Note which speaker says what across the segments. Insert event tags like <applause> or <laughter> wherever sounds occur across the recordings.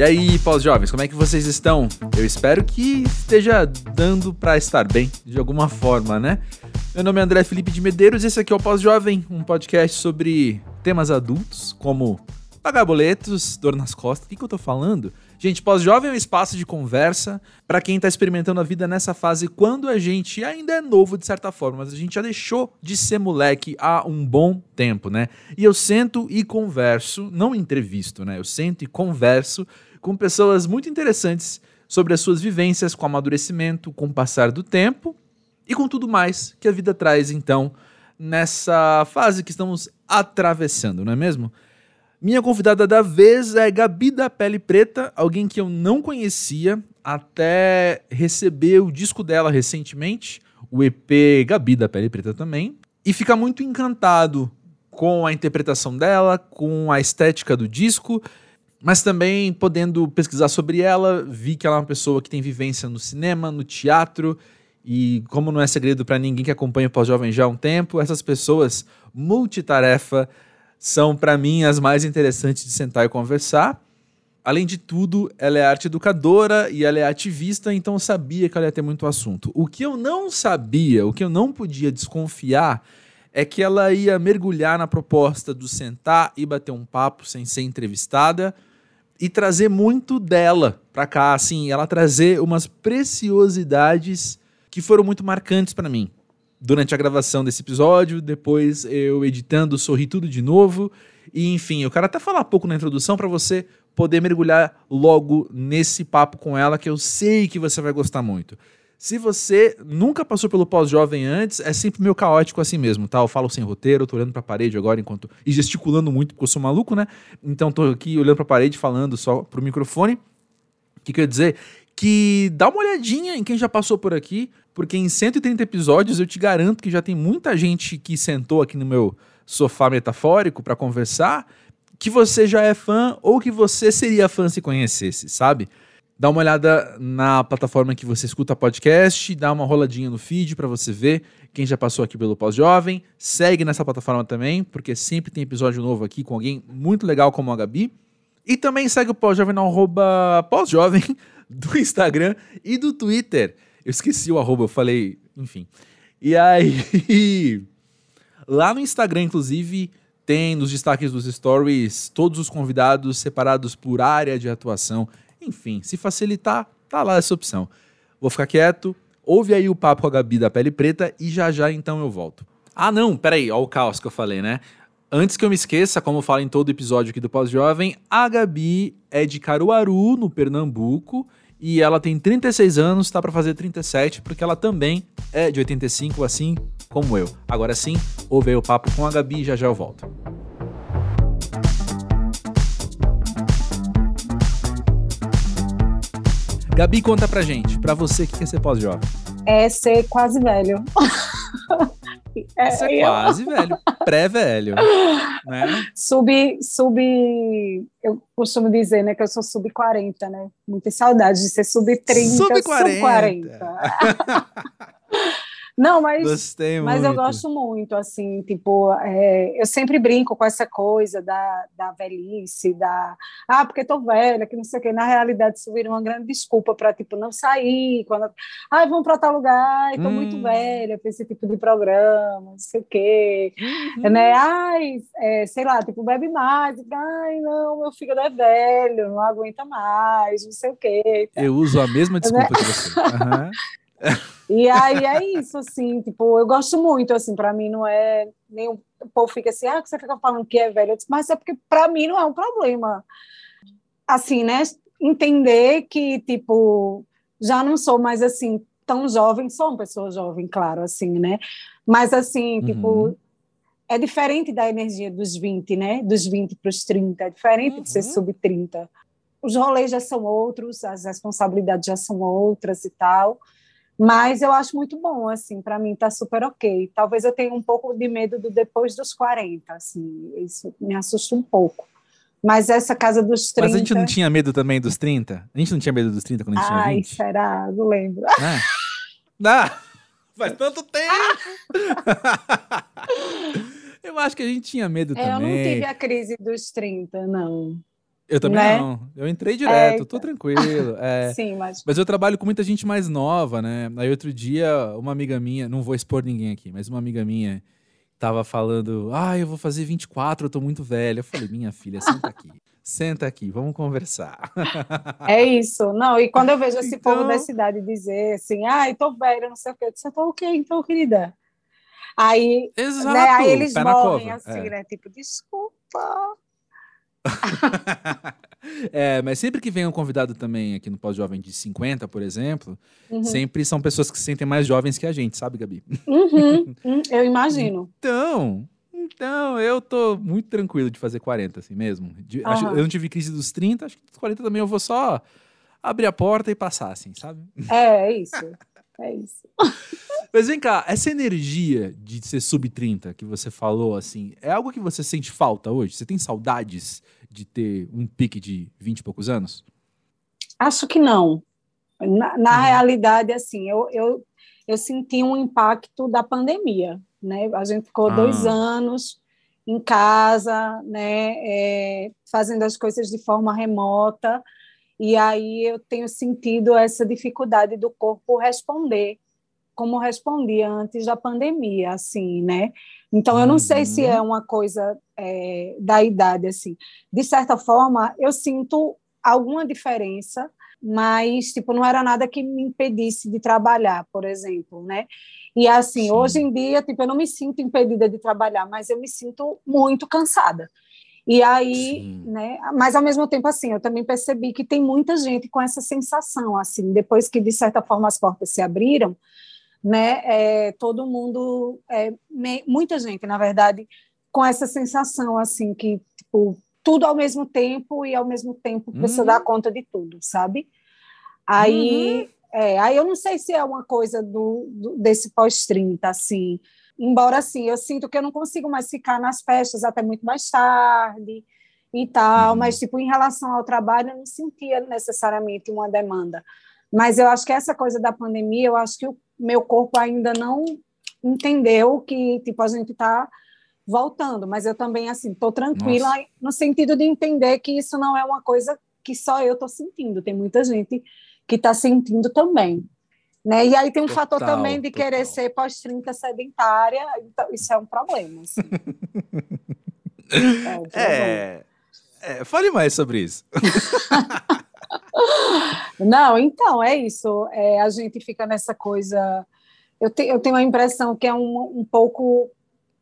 Speaker 1: E aí, pós-jovens, como é que vocês estão? Eu espero que esteja dando para estar bem, de alguma forma, né? Meu nome é André Felipe de Medeiros e esse aqui é o Pós-Jovem, um podcast sobre temas adultos, como pagar boletos, dor nas costas. O que, que eu tô falando? Gente, pós-jovem é um espaço de conversa para quem tá experimentando a vida nessa fase quando a gente ainda é novo de certa forma, mas a gente já deixou de ser moleque há um bom tempo, né? E eu sento e converso, não entrevisto, né? Eu sento e converso com pessoas muito interessantes sobre as suas vivências com amadurecimento, com o passar do tempo e com tudo mais que a vida traz, então, nessa fase que estamos atravessando, não é mesmo? Minha convidada da vez é Gabi da Pele Preta, alguém que eu não conhecia até receber o disco dela recentemente, o EP Gabi da Pele Preta também, e ficar muito encantado com a interpretação dela, com a estética do disco, mas também podendo pesquisar sobre ela, vi que ela é uma pessoa que tem vivência no cinema, no teatro, e como não é segredo para ninguém que acompanha o Pós-Jovem já há um tempo, essas pessoas multitarefa são, para mim, as mais interessantes de sentar e conversar. Além de tudo, ela é arte educadora e ela é ativista, então eu sabia que ela ia ter muito assunto. O que eu não sabia, o que eu não podia desconfiar, é que ela ia mergulhar na proposta do sentar e bater um papo sem ser entrevistada e trazer muito dela pra cá, assim, ela trazer umas preciosidades que foram muito marcantes para mim durante a gravação desse episódio, depois eu editando, sorri tudo de novo. E enfim, eu quero até falar pouco na introdução para você poder mergulhar logo nesse papo com ela, que eu sei que você vai gostar muito. Se você nunca passou pelo pós-jovem antes, é sempre meio caótico assim mesmo, tá? Eu falo sem roteiro, tô olhando pra parede agora enquanto. e gesticulando muito, porque eu sou maluco, né? Então tô aqui olhando pra parede, falando só pro microfone. O que quer dizer? Que dá uma olhadinha em quem já passou por aqui, porque em 130 episódios eu te garanto que já tem muita gente que sentou aqui no meu sofá metafórico para conversar, que você já é fã ou que você seria fã se conhecesse, sabe? Dá uma olhada na plataforma que você escuta podcast, dá uma roladinha no feed para você ver quem já passou aqui pelo Pós-Jovem. Segue nessa plataforma também, porque sempre tem episódio novo aqui com alguém muito legal como a Gabi. E também segue o Pós-Jovem no arroba pós-jovem do Instagram e do Twitter. Eu esqueci o arroba, eu falei, enfim. E aí, <laughs> lá no Instagram, inclusive, tem nos destaques dos stories todos os convidados separados por área de atuação. Enfim, se facilitar, tá lá essa opção. Vou ficar quieto, ouve aí o papo com a Gabi da Pele Preta e já já então eu volto. Ah, não, peraí, ó o caos que eu falei, né? Antes que eu me esqueça, como eu falo em todo episódio aqui do Pós-Jovem, a Gabi é de Caruaru, no Pernambuco, e ela tem 36 anos, está para fazer 37, porque ela também é de 85, assim como eu. Agora sim, ouve aí o papo com a Gabi e já já eu volto. Gabi, conta pra gente, pra você, o que é ser pós-jovem?
Speaker 2: É ser quase velho. <laughs>
Speaker 1: É, ser eu... quase velho, pré-velho. Né?
Speaker 2: Sub, sub, eu costumo dizer, né, que eu sou sub 40, né? Muitas saudades de ser sub 30,
Speaker 1: sub 40. Sub 40. <laughs>
Speaker 2: Não, mas, Gostei mas eu gosto muito, assim, tipo, é, eu sempre brinco com essa coisa da, da velhice, da, ah, porque tô velha, que não sei o quê. Na realidade, isso vira uma grande desculpa para, tipo, não sair, quando, ah, vamos para tal lugar, estou hum. muito velha para esse tipo de programa, não sei o quê, uhum. né? Ai, é, sei lá, tipo, bebe mais, ai, não, meu fígado é velho, não aguenta mais, não sei o quê.
Speaker 1: Eu uso a mesma desculpa né? que você. Uhum. <laughs>
Speaker 2: E aí é isso, assim, tipo, eu gosto muito, assim, para mim não é nem o povo fica assim, ah, você fica falando que é velho, disse, mas é porque para mim não é um problema. Assim, né? Entender que, tipo, já não sou mais assim tão jovem, sou uma pessoa jovem, claro, assim, né? Mas assim, uhum. tipo, é diferente da energia dos 20, né? Dos 20 para os 30, é diferente uhum. de ser uhum. sub 30. Os rolês já são outros, as responsabilidades já são outras e tal. Mas eu acho muito bom, assim, para mim tá super ok. Talvez eu tenha um pouco de medo do depois dos 40, assim, isso me assusta um pouco. Mas essa casa dos 30...
Speaker 1: Mas a gente não tinha medo também dos 30? A gente não tinha medo dos 30 quando a gente
Speaker 2: Ai,
Speaker 1: tinha 20?
Speaker 2: Ai, será? Não lembro.
Speaker 1: Ah, ah faz tanto tempo! <laughs> eu acho que a gente tinha medo
Speaker 2: é,
Speaker 1: também.
Speaker 2: Eu não tive a crise dos 30, não.
Speaker 1: Eu também
Speaker 2: né?
Speaker 1: não. Eu entrei direto,
Speaker 2: É,
Speaker 1: tô tranquilo. <laughs> é.
Speaker 2: Sim, mas.
Speaker 1: Mas eu trabalho com muita gente mais nova, né? Aí outro dia, uma amiga minha, não vou expor ninguém aqui, mas uma amiga minha tava falando: Ah, eu vou fazer 24, eu tô muito velha. Eu falei: Minha filha, senta aqui. Senta aqui, vamos conversar.
Speaker 2: É isso. Não, e quando eu vejo esse
Speaker 1: Então-
Speaker 2: povo da cidade dizer assim, ai, tô velha, não sei o quê, eu disse, eu tô ok, então, querida. Aí,
Speaker 1: Exato.
Speaker 2: né, aí eles morrem assim,
Speaker 1: é.
Speaker 2: né? Tipo, desculpa. <laughs>
Speaker 1: É, mas sempre que vem um convidado também aqui no Pós-Jovem de 50, por exemplo,
Speaker 2: Uhum.
Speaker 1: sempre são pessoas que se sentem mais jovens que a gente, sabe, Gabi?
Speaker 2: Uhum, uhum, eu imagino.
Speaker 1: Então, então, eu tô muito tranquilo de fazer 40, assim mesmo. De- acho-
Speaker 2: Aham.
Speaker 1: eu não tive crise dos 30, acho que dos 40 também eu vou só abrir a porta e passar, assim, sabe?
Speaker 2: É, é isso. <laughs> É isso. <laughs>
Speaker 1: Mas vem cá, essa energia de ser sub-30 que você falou, assim, é algo que você sente falta hoje? Você tem saudades de ter um pique de 20 e poucos anos?
Speaker 2: Acho que não. Na, na
Speaker 1: Uhum.
Speaker 2: realidade, assim, eu, eu, eu senti um impacto da pandemia, né? A gente ficou
Speaker 1: Ah.
Speaker 2: dois anos em casa, né? é, fazendo as coisas de forma remota, e aí eu tenho sentido essa dificuldade do corpo responder como respondia antes da pandemia, assim, né? Então, eu não sei se
Speaker 1: Uhum.
Speaker 2: é uma coisa é, da idade, assim. De certa forma, eu sinto alguma diferença, mas, tipo, não era nada que me impedisse de trabalhar, por exemplo, né? E, assim,
Speaker 1: Sim.
Speaker 2: hoje em dia, tipo, eu não me sinto impedida de trabalhar, mas eu me sinto muito cansada. E aí,
Speaker 1: Sim.
Speaker 2: né? Mas ao mesmo tempo, assim, eu também percebi que tem muita gente com essa sensação, assim, depois que de certa forma as portas se abriram, né? É, todo mundo, é, me- muita gente, na verdade, com essa sensação, assim, que tipo tudo ao mesmo tempo e ao mesmo tempo precisa
Speaker 1: Uhum.
Speaker 2: dar conta de tudo, sabe? Aí, é, aí eu não sei se é uma coisa do, do- desse pós-30, assim. Embora, assim, eu sinto que eu não consigo mais ficar nas festas até muito mais tarde e tal,
Speaker 1: Uhum.
Speaker 2: mas, tipo, em relação ao trabalho, eu não sentia necessariamente uma demanda. Mas eu acho que essa coisa da pandemia, eu acho que o meu corpo ainda não entendeu que, tipo, a gente está voltando, mas eu também, assim, estou tranquila
Speaker 1: Nossa.
Speaker 2: no sentido de entender que isso não é uma coisa que só eu estou sentindo, tem muita gente que está sentindo também. Né? E aí tem um fator
Speaker 1: Total,
Speaker 2: também de
Speaker 1: total.
Speaker 2: querer ser pós-30 sedentária, então isso é um problema. assim. <laughs> é.
Speaker 1: É, é, fale mais sobre isso. <laughs>
Speaker 2: Não, então, é isso. É, a gente fica nessa coisa. Eu, te- eu tenho a impressão que é um, um pouco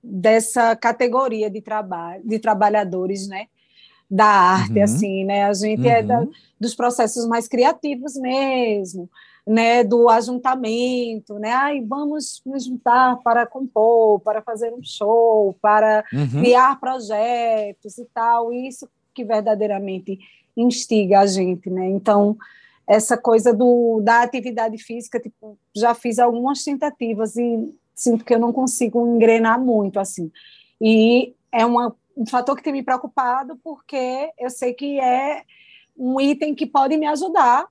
Speaker 2: dessa categoria de trabalho, de trabalhadores, né? Da arte,
Speaker 1: Uhum.
Speaker 2: assim, né? A gente é da,
Speaker 1: Uhum.
Speaker 2: dos processos mais criativos mesmo, né? Do ajuntamento, né? Ai, vamos nos juntar para compor, para fazer um show, para
Speaker 1: Uhum.
Speaker 2: criar projetos e tal, isso que verdadeiramente instiga a gente, né? Então, essa coisa do, da atividade física, tipo, já fiz algumas tentativas e sinto que eu não consigo engrenar muito, assim. E é uma, um fator que tem me preocupado, porque eu sei que é um item que pode me ajudar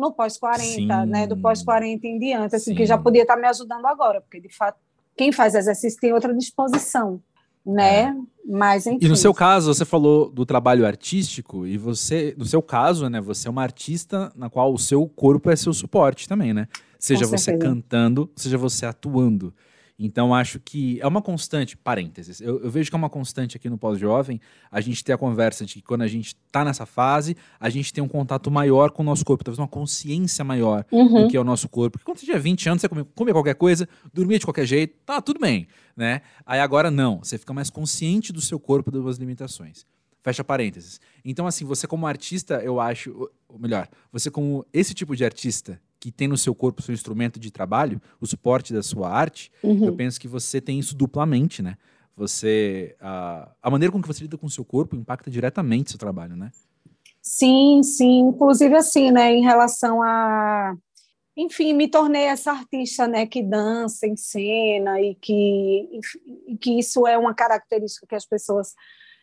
Speaker 2: no pós-40,
Speaker 1: Sim.
Speaker 2: né? Do pós-40 em diante, assim, que
Speaker 1: Sim.
Speaker 2: já podia estar me ajudando agora, porque, de fato, quem faz exercício tem outra disposição, né? Mas, enfim.
Speaker 1: É. E no seu caso, você falou do trabalho artístico, e você, no seu caso, né, você é uma artista na qual o seu corpo é seu suporte também, né? Seja você cantando, seja você atuando. Então, acho que é uma constante, parênteses, eu, eu vejo que é uma constante aqui no Pós-Jovem, a gente ter a conversa de que quando a gente tá nessa fase, a gente tem um contato maior com o nosso corpo, talvez uma consciência maior
Speaker 2: Uhum.
Speaker 1: do que é o nosso corpo. Porque quando você tinha 20 anos, você comia, comia qualquer coisa, dormia de qualquer jeito, tá tudo bem, né? Aí agora não, você fica mais consciente do seu corpo e das suas limitações. Fecha parênteses. Então, assim, você como artista, eu acho, ou melhor, você como esse tipo de artista que tem no seu corpo o seu instrumento de trabalho, o suporte da sua arte,
Speaker 2: Uhum.
Speaker 1: eu penso que você tem isso duplamente, né? Você, a, a maneira com que você lida com o seu corpo impacta diretamente seu trabalho, né?
Speaker 2: Sim, sim, inclusive assim, né, em relação a, enfim, me tornei essa artista, né, que dança em cena e que, e que isso é uma característica que as pessoas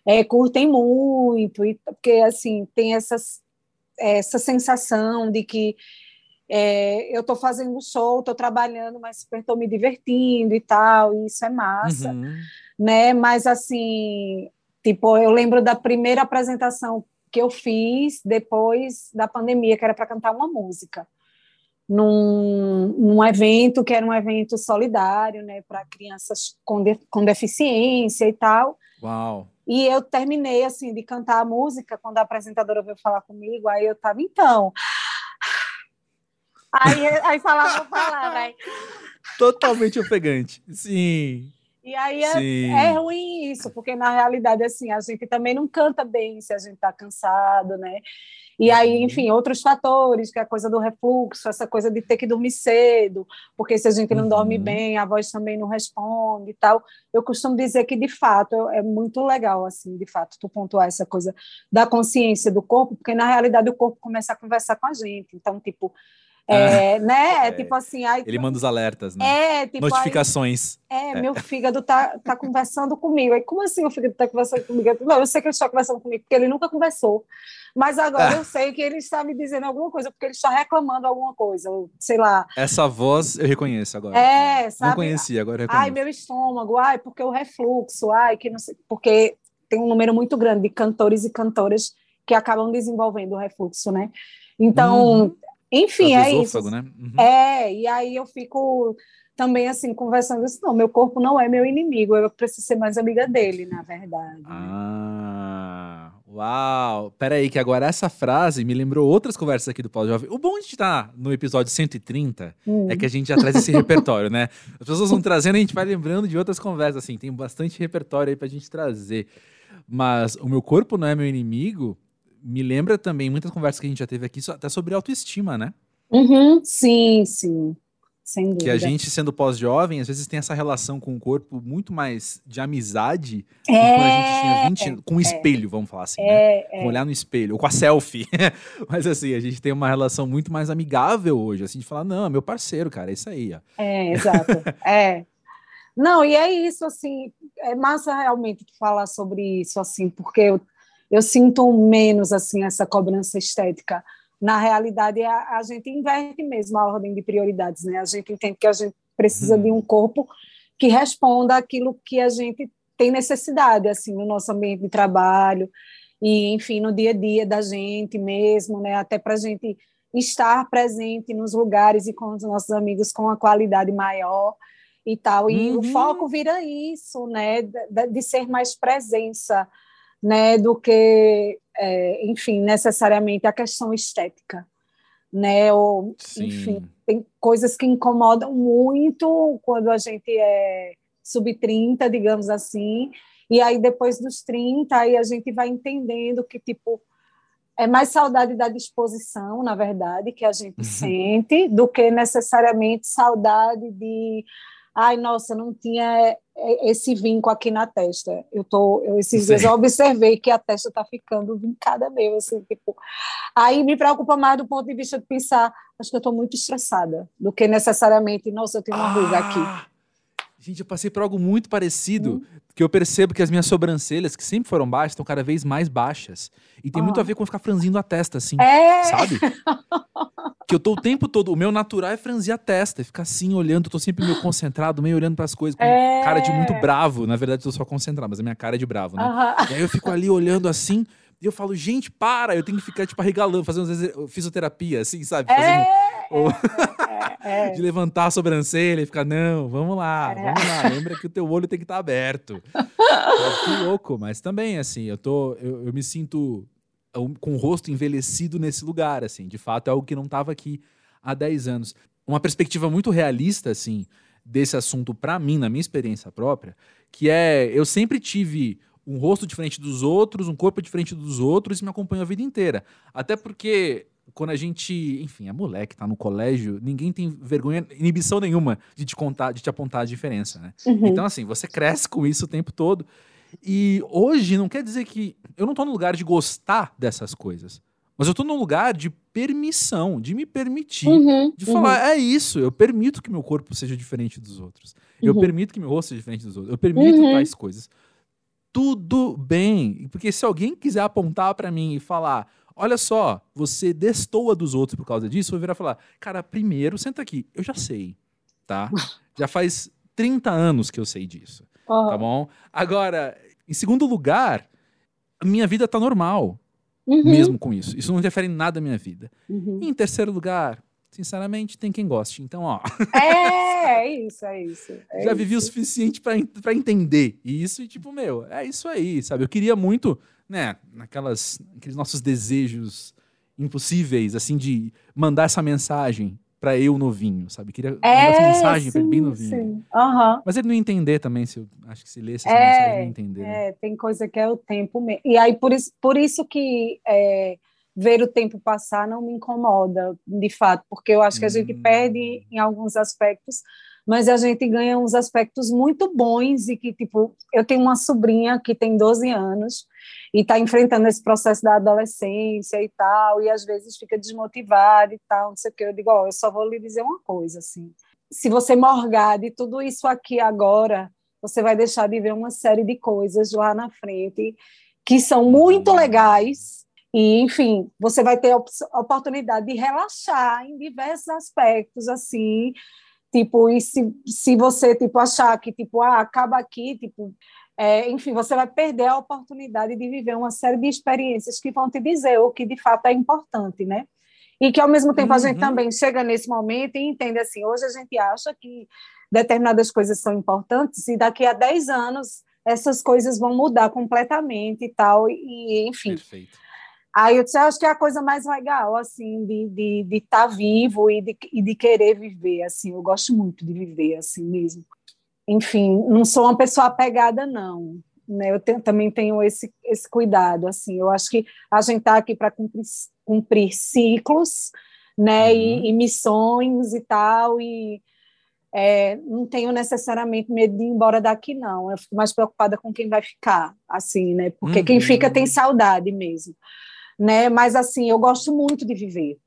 Speaker 2: é, curtem muito, e, porque assim tem essas, essa sensação de que é, eu estou fazendo show, estou trabalhando, mas super estou me divertindo e tal, e isso é massa
Speaker 1: Uhum.
Speaker 2: né? Mas assim, tipo, eu lembro da primeira apresentação que eu fiz depois da pandemia, que era para cantar uma música. Num, num, evento que era um evento solidário, né, para crianças com, de, com deficiência e tal.
Speaker 1: Uau!
Speaker 2: E eu terminei, assim, de cantar a música, quando a apresentadora veio falar comigo, aí eu estava, então... Aí, aí falava, falava, <laughs> aí...
Speaker 1: Totalmente ofegante, sim.
Speaker 2: E aí é, é, ruim isso, porque na realidade, assim, a gente também não canta bem se a gente está cansado, né? E aí, uhum. enfim, outros fatores, que é a coisa do refluxo, essa coisa de ter que dormir cedo, porque se a gente não uhum. dorme bem, a voz também não responde e tal. Eu costumo dizer que, de fato, é muito legal, assim, de fato, tu pontuar essa coisa da consciência do corpo, porque, na realidade, o corpo começa a conversar com a gente. Então, tipo, é, ah, né? É, tipo assim. Aí,
Speaker 1: ele manda os alertas, né? É, tipo,
Speaker 2: Notificações. Aí, é, é, meu fígado tá, tá conversando comigo. Aí, como assim o fígado tá conversando comigo? Não, eu sei que ele está conversando comigo, porque ele nunca conversou. Mas agora ah. eu <laughs> sei que ele está me dizendo alguma coisa, porque ele está reclamando alguma coisa, sei lá.
Speaker 1: Essa voz eu reconheço agora.
Speaker 2: É, sabe?
Speaker 1: Não conhecia, agora reconheço.
Speaker 2: Ai, meu estômago, ai, porque o refluxo, ai, que não sei. Porque tem um número muito grande de cantores e cantoras que acabam desenvolvendo o refluxo, né? Então, uhum. Enfim, é isso. Né? Uhum. É, e aí eu fico também assim, conversando isso, não, meu corpo não é meu inimigo, eu preciso ser mais amiga dele, na verdade. Né?
Speaker 1: Ah, uau! Peraí, que agora essa frase me lembrou outras conversas aqui do Paulo Jovem. O bom de estar no episódio 130 hum. é que a gente já traz esse <laughs> repertório, né? As pessoas vão trazendo e a gente vai lembrando de outras conversas, assim, tem bastante repertório aí pra gente trazer. Mas o meu corpo não é meu inimigo, me lembra também muitas conversas que a gente já teve aqui, até sobre autoestima, né?
Speaker 2: Uhum, sim, sim. Sem dúvida.
Speaker 1: Que a gente, sendo pós-jovem, às vezes tem essa relação com o corpo muito mais de amizade é, do que quando a gente tinha 20 com o é, espelho, vamos falar assim, né? é, né? Com olhar no espelho, ou com a selfie. <laughs> Mas assim, a gente tem uma relação muito mais amigável hoje, assim, de falar, não, é meu parceiro, cara, é isso aí, ó.
Speaker 2: É, exato. <laughs> é. Não, e é isso, assim, é massa realmente falar sobre isso, assim, porque eu eu sinto menos assim essa cobrança estética. Na realidade, a, a gente inverte mesmo a ordem de prioridades, né? A gente entende que a gente precisa uhum. de um corpo que responda aquilo que a gente tem necessidade, assim, no nosso ambiente de trabalho e, enfim, no dia a dia da gente mesmo, né? Até para a gente estar presente nos lugares e com os nossos amigos com uma qualidade maior e tal. E uhum. o foco vira isso, né? De, de ser mais presença né, do que, é, enfim, necessariamente a questão estética, né, ou, enfim, tem coisas que incomodam muito quando a gente é sub-30, digamos assim, e aí depois dos 30, aí a gente vai entendendo que, tipo, é mais saudade da disposição, na verdade, que a gente uhum. sente, do que necessariamente saudade de ai, nossa, não tinha esse vinco aqui na testa. Eu tô, eu, esses Sim. dias eu observei que a testa está ficando vincada mesmo, assim, tipo. Aí me preocupa mais do ponto de vista de pensar, acho que eu estou muito estressada, do que necessariamente, nossa, eu tenho uma ah, ruga aqui.
Speaker 1: Gente, eu passei por algo muito parecido, hum. que eu percebo que as minhas sobrancelhas, que sempre foram baixas, estão cada vez mais baixas. E tem ah. muito a ver com ficar franzindo a testa, assim, é. sabe? <laughs> que eu tô o tempo todo, o meu natural é franzir a testa, ficar assim olhando, tô sempre meio concentrado, meio olhando para as coisas, com é... cara de muito bravo. Na verdade, eu tô só concentrado, mas a minha cara é de bravo, né? E aí eu fico ali olhando assim, e eu falo, gente, para, eu tenho que ficar, tipo, arregalando, fazendo fisioterapia, assim, sabe? Fazendo,
Speaker 2: é, ou... é,
Speaker 1: é, <laughs> de levantar a sobrancelha e ficar, não, vamos lá, é. vamos lá, lembra que o teu olho tem que estar tá aberto. que louco, mas também, assim, eu tô, eu, eu me sinto com o rosto envelhecido nesse lugar, assim. De fato, é algo que não estava aqui há 10 anos. Uma perspectiva muito realista, assim, desse assunto para mim, na minha experiência própria, que é eu sempre tive um rosto diferente dos outros, um corpo diferente dos outros e me acompanhou a vida inteira. Até porque quando a gente, enfim, é moleque, tá no colégio, ninguém tem vergonha, inibição nenhuma de te contar, de te apontar a diferença, né? Uhum. Então, assim, você cresce com isso o tempo todo. E hoje não quer dizer que eu não estou no lugar de gostar dessas coisas. Mas eu estou no lugar de permissão, de me permitir, uhum, de falar, uhum. é isso, eu permito que meu corpo seja diferente dos outros. Uhum. Eu permito que meu rosto seja diferente dos outros. Eu permito uhum. tais coisas. Tudo bem. Porque se alguém quiser apontar para mim e falar, olha só, você destoa dos outros por causa disso, eu vou virar e falar, cara, primeiro, senta aqui, eu já sei, tá? <laughs> já faz 30 anos que eu sei disso. Uhum. Tá bom? Agora, em segundo lugar, a minha vida tá normal. uhum. mesmo com isso. Isso não interfere em nada na minha vida.
Speaker 2: Uhum.
Speaker 1: E em terceiro lugar, sinceramente, tem quem goste. Então, ó.
Speaker 2: É, <laughs> é isso, é isso. É
Speaker 1: já
Speaker 2: isso.
Speaker 1: vivi o suficiente para entender isso e, tipo, meu, é isso aí, sabe? Eu queria muito, né, naquelas, aqueles nossos desejos impossíveis, assim, de mandar essa mensagem para eu novinho, sabe? Queria
Speaker 2: é,
Speaker 1: mandar essa mensagem para ele bem novinho.
Speaker 2: Sim. Uhum.
Speaker 1: Mas ele não ia entender também, se eu acho que se lesse essa
Speaker 2: é,
Speaker 1: mensagem, ele não entender. Né?
Speaker 2: É, tem coisa que é o tempo mesmo. E aí, por isso, por isso que é, ver o tempo passar não me incomoda, de fato, porque eu acho que a gente
Speaker 1: Hum.
Speaker 2: perde em alguns aspectos, mas a gente ganha uns aspectos muito bons e que, tipo, eu tenho uma sobrinha que tem 12 anos e está enfrentando esse processo da adolescência e tal, e às vezes fica desmotivada e tal, não sei o que. Eu digo, ó, eu só vou lhe dizer uma coisa, assim, se você morgar de tudo isso aqui agora, você vai deixar de ver uma série de coisas lá na frente que são muito legais, e, enfim, você vai ter a oportunidade de relaxar em diversos aspectos, assim, tipo, e se, se você, tipo, achar que, tipo, ah, acaba aqui, tipo, é, enfim, você vai perder a oportunidade de viver uma série de experiências que vão te dizer o que de fato é importante, né? E que, ao mesmo tempo, a gente
Speaker 1: Uhum.
Speaker 2: também chega nesse momento e entende assim, hoje a gente acha que determinadas coisas são importantes e daqui a 10 anos essas coisas vão mudar completamente e tal, e enfim.
Speaker 1: Perfeito.
Speaker 2: Aí eu disse, acho que é a coisa mais legal, assim, de estar de, de tá vivo e de, e de querer viver, assim, eu gosto muito de viver, assim mesmo. Enfim, não sou uma pessoa apegada, não, né, eu tenho, também tenho esse, esse cuidado, assim, eu acho que a gente está aqui para cumprir, cumprir ciclos, né,
Speaker 1: Uhum.
Speaker 2: e, e missões e tal, e é, não tenho necessariamente medo de ir embora daqui, não, eu fico mais preocupada com quem vai ficar, assim, né, porque quem
Speaker 1: Uhum.
Speaker 2: fica tem saudade mesmo né? Mas assim, eu gosto muito de viver.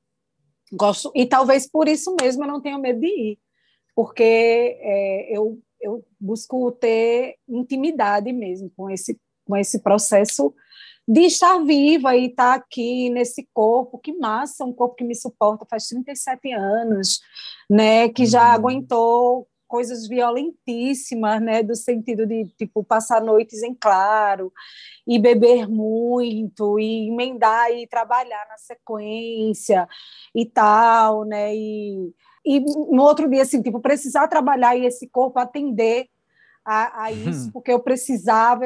Speaker 2: Gosto e talvez por isso mesmo eu não tenho medo de ir, porque é, eu eu busco ter intimidade mesmo com esse com esse processo de estar viva e estar aqui nesse corpo, que massa, um corpo que me suporta faz 37 anos, né, que já
Speaker 1: Uhum.
Speaker 2: aguentou coisas violentíssimas, né, do sentido de tipo passar noites em claro e beber muito e emendar e trabalhar na sequência e tal, né, e, e no outro dia assim, tipo precisar trabalhar e esse corpo atender a, a isso
Speaker 1: Hum.
Speaker 2: porque eu precisava,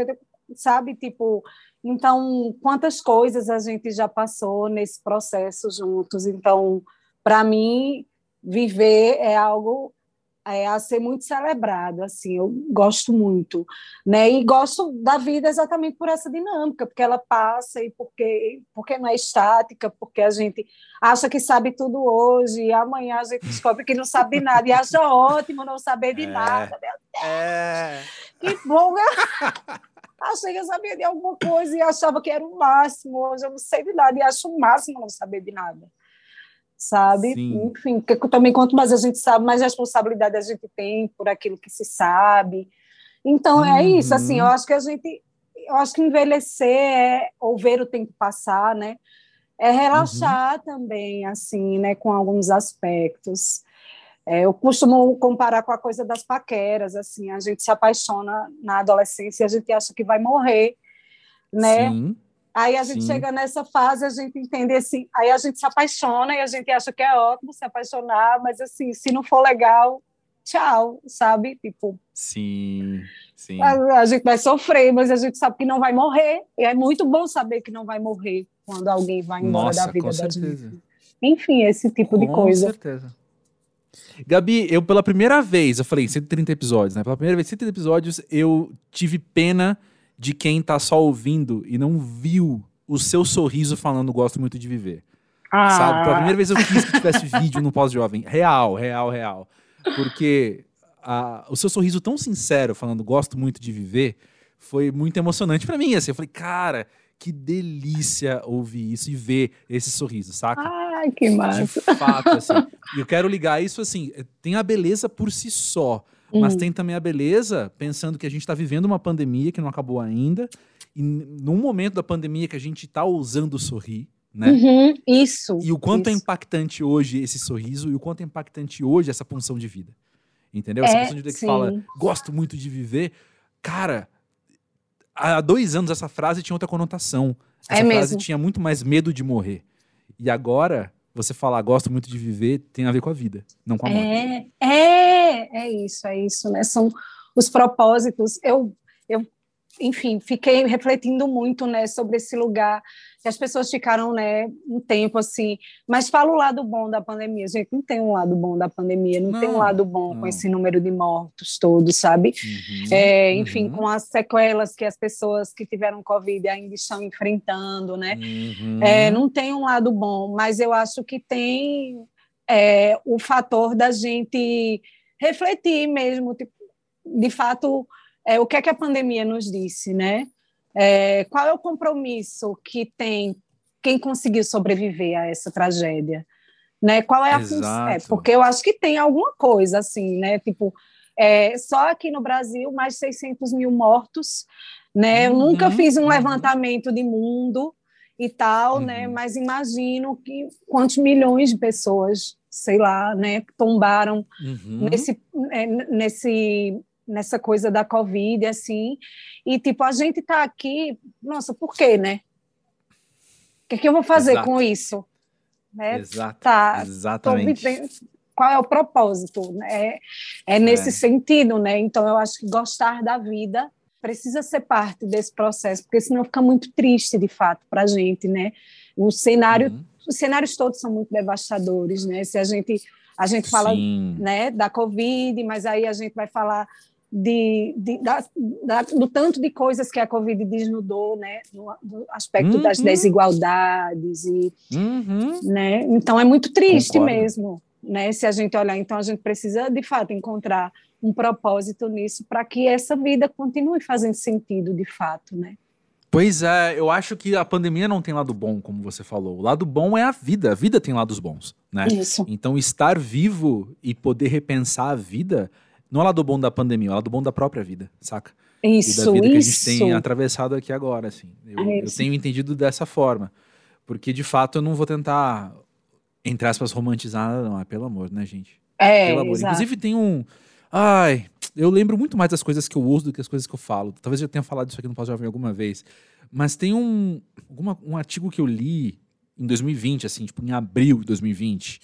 Speaker 2: sabe, tipo então quantas coisas a gente já passou nesse processo juntos, então para mim viver é algo é, a ser muito celebrado, assim, eu gosto muito, né, e gosto da vida exatamente por essa dinâmica, porque ela passa e porque, porque não é estática, porque a gente acha que sabe tudo hoje, e amanhã a gente descobre que não sabe de nada, e acha ótimo não saber de
Speaker 1: É.
Speaker 2: nada, meu
Speaker 1: É.
Speaker 2: que bom, né? <laughs> achei que eu sabia de alguma coisa e achava que era o máximo, hoje eu não sei de nada, e acho o máximo não saber de nada sabe?
Speaker 1: Sim.
Speaker 2: Enfim, porque também quanto mais a gente sabe, mais responsabilidade a gente tem por aquilo que se sabe. Então é
Speaker 1: Uhum.
Speaker 2: isso, assim, eu acho que a gente, eu acho que envelhecer é, ou ver o tempo passar, né? É relaxar também, assim, né? Com alguns aspectos. É, eu costumo comparar com a coisa das paqueras, assim, a gente se apaixona na adolescência e a gente acha que vai morrer, né?
Speaker 1: Sim.
Speaker 2: Aí a gente
Speaker 1: Sim.
Speaker 2: chega nessa fase, a gente entende assim, aí a gente se apaixona e a gente acha que é ótimo se apaixonar, mas assim, se não for legal, tchau, sabe? Tipo,
Speaker 1: Sim. Sim.
Speaker 2: a, a gente vai sofrer, mas a gente sabe que não vai morrer. E é muito bom saber que não vai morrer quando alguém vai embora
Speaker 1: Nossa,
Speaker 2: da vida
Speaker 1: com
Speaker 2: da
Speaker 1: certeza.
Speaker 2: gente. Enfim, esse tipo de
Speaker 1: Com
Speaker 2: coisa.
Speaker 1: certeza. Gabi, eu pela primeira vez, eu falei 130 episódios, né? Pela primeira vez, 130 episódios, eu tive pena de quem tá só ouvindo e não viu o seu sorriso falando gosto muito de viver.
Speaker 2: Ah,
Speaker 1: Sabe? Pela primeira vez eu quis que tivesse vídeo no pós-jovem. Real, real, real. Porque a- o seu sorriso tão sincero, falando gosto muito de viver, foi muito emocionante pra mim. Assim, eu falei, cara, que delícia ouvir isso e ver esse sorriso, saca?
Speaker 2: Ai, que
Speaker 1: De
Speaker 2: massa.
Speaker 1: fato, assim. E eu quero ligar isso assim: tem a beleza por si só, mas
Speaker 2: Hum.
Speaker 1: tem também a beleza pensando que a gente está vivendo uma pandemia que não acabou ainda, e num momento da pandemia que a gente está ousando sorrir, né?
Speaker 2: Uhum, isso.
Speaker 1: E o quanto é
Speaker 2: isso.
Speaker 1: impactante hoje esse sorriso e o quanto é impactante hoje essa punção de vida. Entendeu? Essa
Speaker 2: É,
Speaker 1: punção de vida que
Speaker 2: sim.
Speaker 1: fala, gosto muito de viver. Cara, há dois anos essa frase tinha outra conotação. Essa
Speaker 2: é
Speaker 1: frase
Speaker 2: mesmo.
Speaker 1: tinha muito mais medo de morrer. E agora, você falar gosto muito de viver tem a ver com a vida, não com a morte.
Speaker 2: É, é, é isso, é isso, né? São os propósitos. Eu, eu enfim, fiquei refletindo muito, né, sobre esse lugar que as pessoas ficaram, né, um tempo assim. Mas fala o lado bom da pandemia, gente. Não tem um lado bom da pandemia, não, não tem um lado bom não. com esse número de mortos todos, sabe? Uhum, é, enfim, uhum. com as sequelas que as pessoas que tiveram Covid ainda estão enfrentando, né? Uhum. É, não tem um lado bom, mas eu acho que tem é, o fator da gente refletir mesmo, tipo, de fato é, o que é que a pandemia nos disse, né? É, qual é o compromisso que tem quem conseguiu sobreviver a essa tragédia? Né? Qual é a função? É, porque eu acho que tem alguma coisa assim, né? Tipo, é, só aqui no Brasil, mais de 600 mil mortos, né? Uhum, eu nunca fiz um uhum. levantamento de mundo e tal, né? uhum. né? Mas imagino que quantos milhões de pessoas, sei lá, né? Tombaram uhum. nesse, é, nesse nessa coisa da Covid, assim, e tipo, a gente está aqui, nossa, por quê, né? O que, é que eu vou fazer Exato. com isso? Né?
Speaker 1: Exato. Tá, Exatamente.
Speaker 2: qual é o propósito? Né? É, é nesse é. sentido, né? Então, eu acho que gostar da vida precisa ser parte desse processo, porque senão fica muito triste, de fato, para a gente, né? O cenário, uhum. os cenários todos são muito devastadores, né? Se a gente a gente fala né, da Covid, mas aí a gente vai falar de, de da, da, do tanto de coisas que a Covid desnudou, né, no, no aspecto uhum. das desigualdades e, uhum. né, então é muito triste Concordo. mesmo, né, se a gente olhar, então a gente precisa de fato encontrar um propósito nisso para que essa vida continue fazendo sentido de fato, né?
Speaker 1: Pois é, eu acho que a pandemia não tem lado bom, como você falou. O lado bom é a vida. A vida tem lados bons, né?
Speaker 2: Isso.
Speaker 1: Então, estar vivo e poder repensar a vida não é o lado bom da pandemia, é o lado bom da própria vida, saca?
Speaker 2: Isso,
Speaker 1: e da vida
Speaker 2: isso.
Speaker 1: que a gente tem atravessado aqui agora, assim. Eu, é eu tenho entendido dessa forma. Porque, de fato, eu não vou tentar, entre aspas, romantizar nada, não. É pelo amor, né, gente?
Speaker 2: É,
Speaker 1: pelo amor. Exato. Inclusive, tem um... Ai, eu lembro muito mais das coisas que eu uso do que as coisas que eu falo. Talvez eu tenha falado isso aqui no Pós-Jovem alguma vez. Mas tem um, alguma, um artigo que eu li em 2020, assim, tipo, em abril de 2020,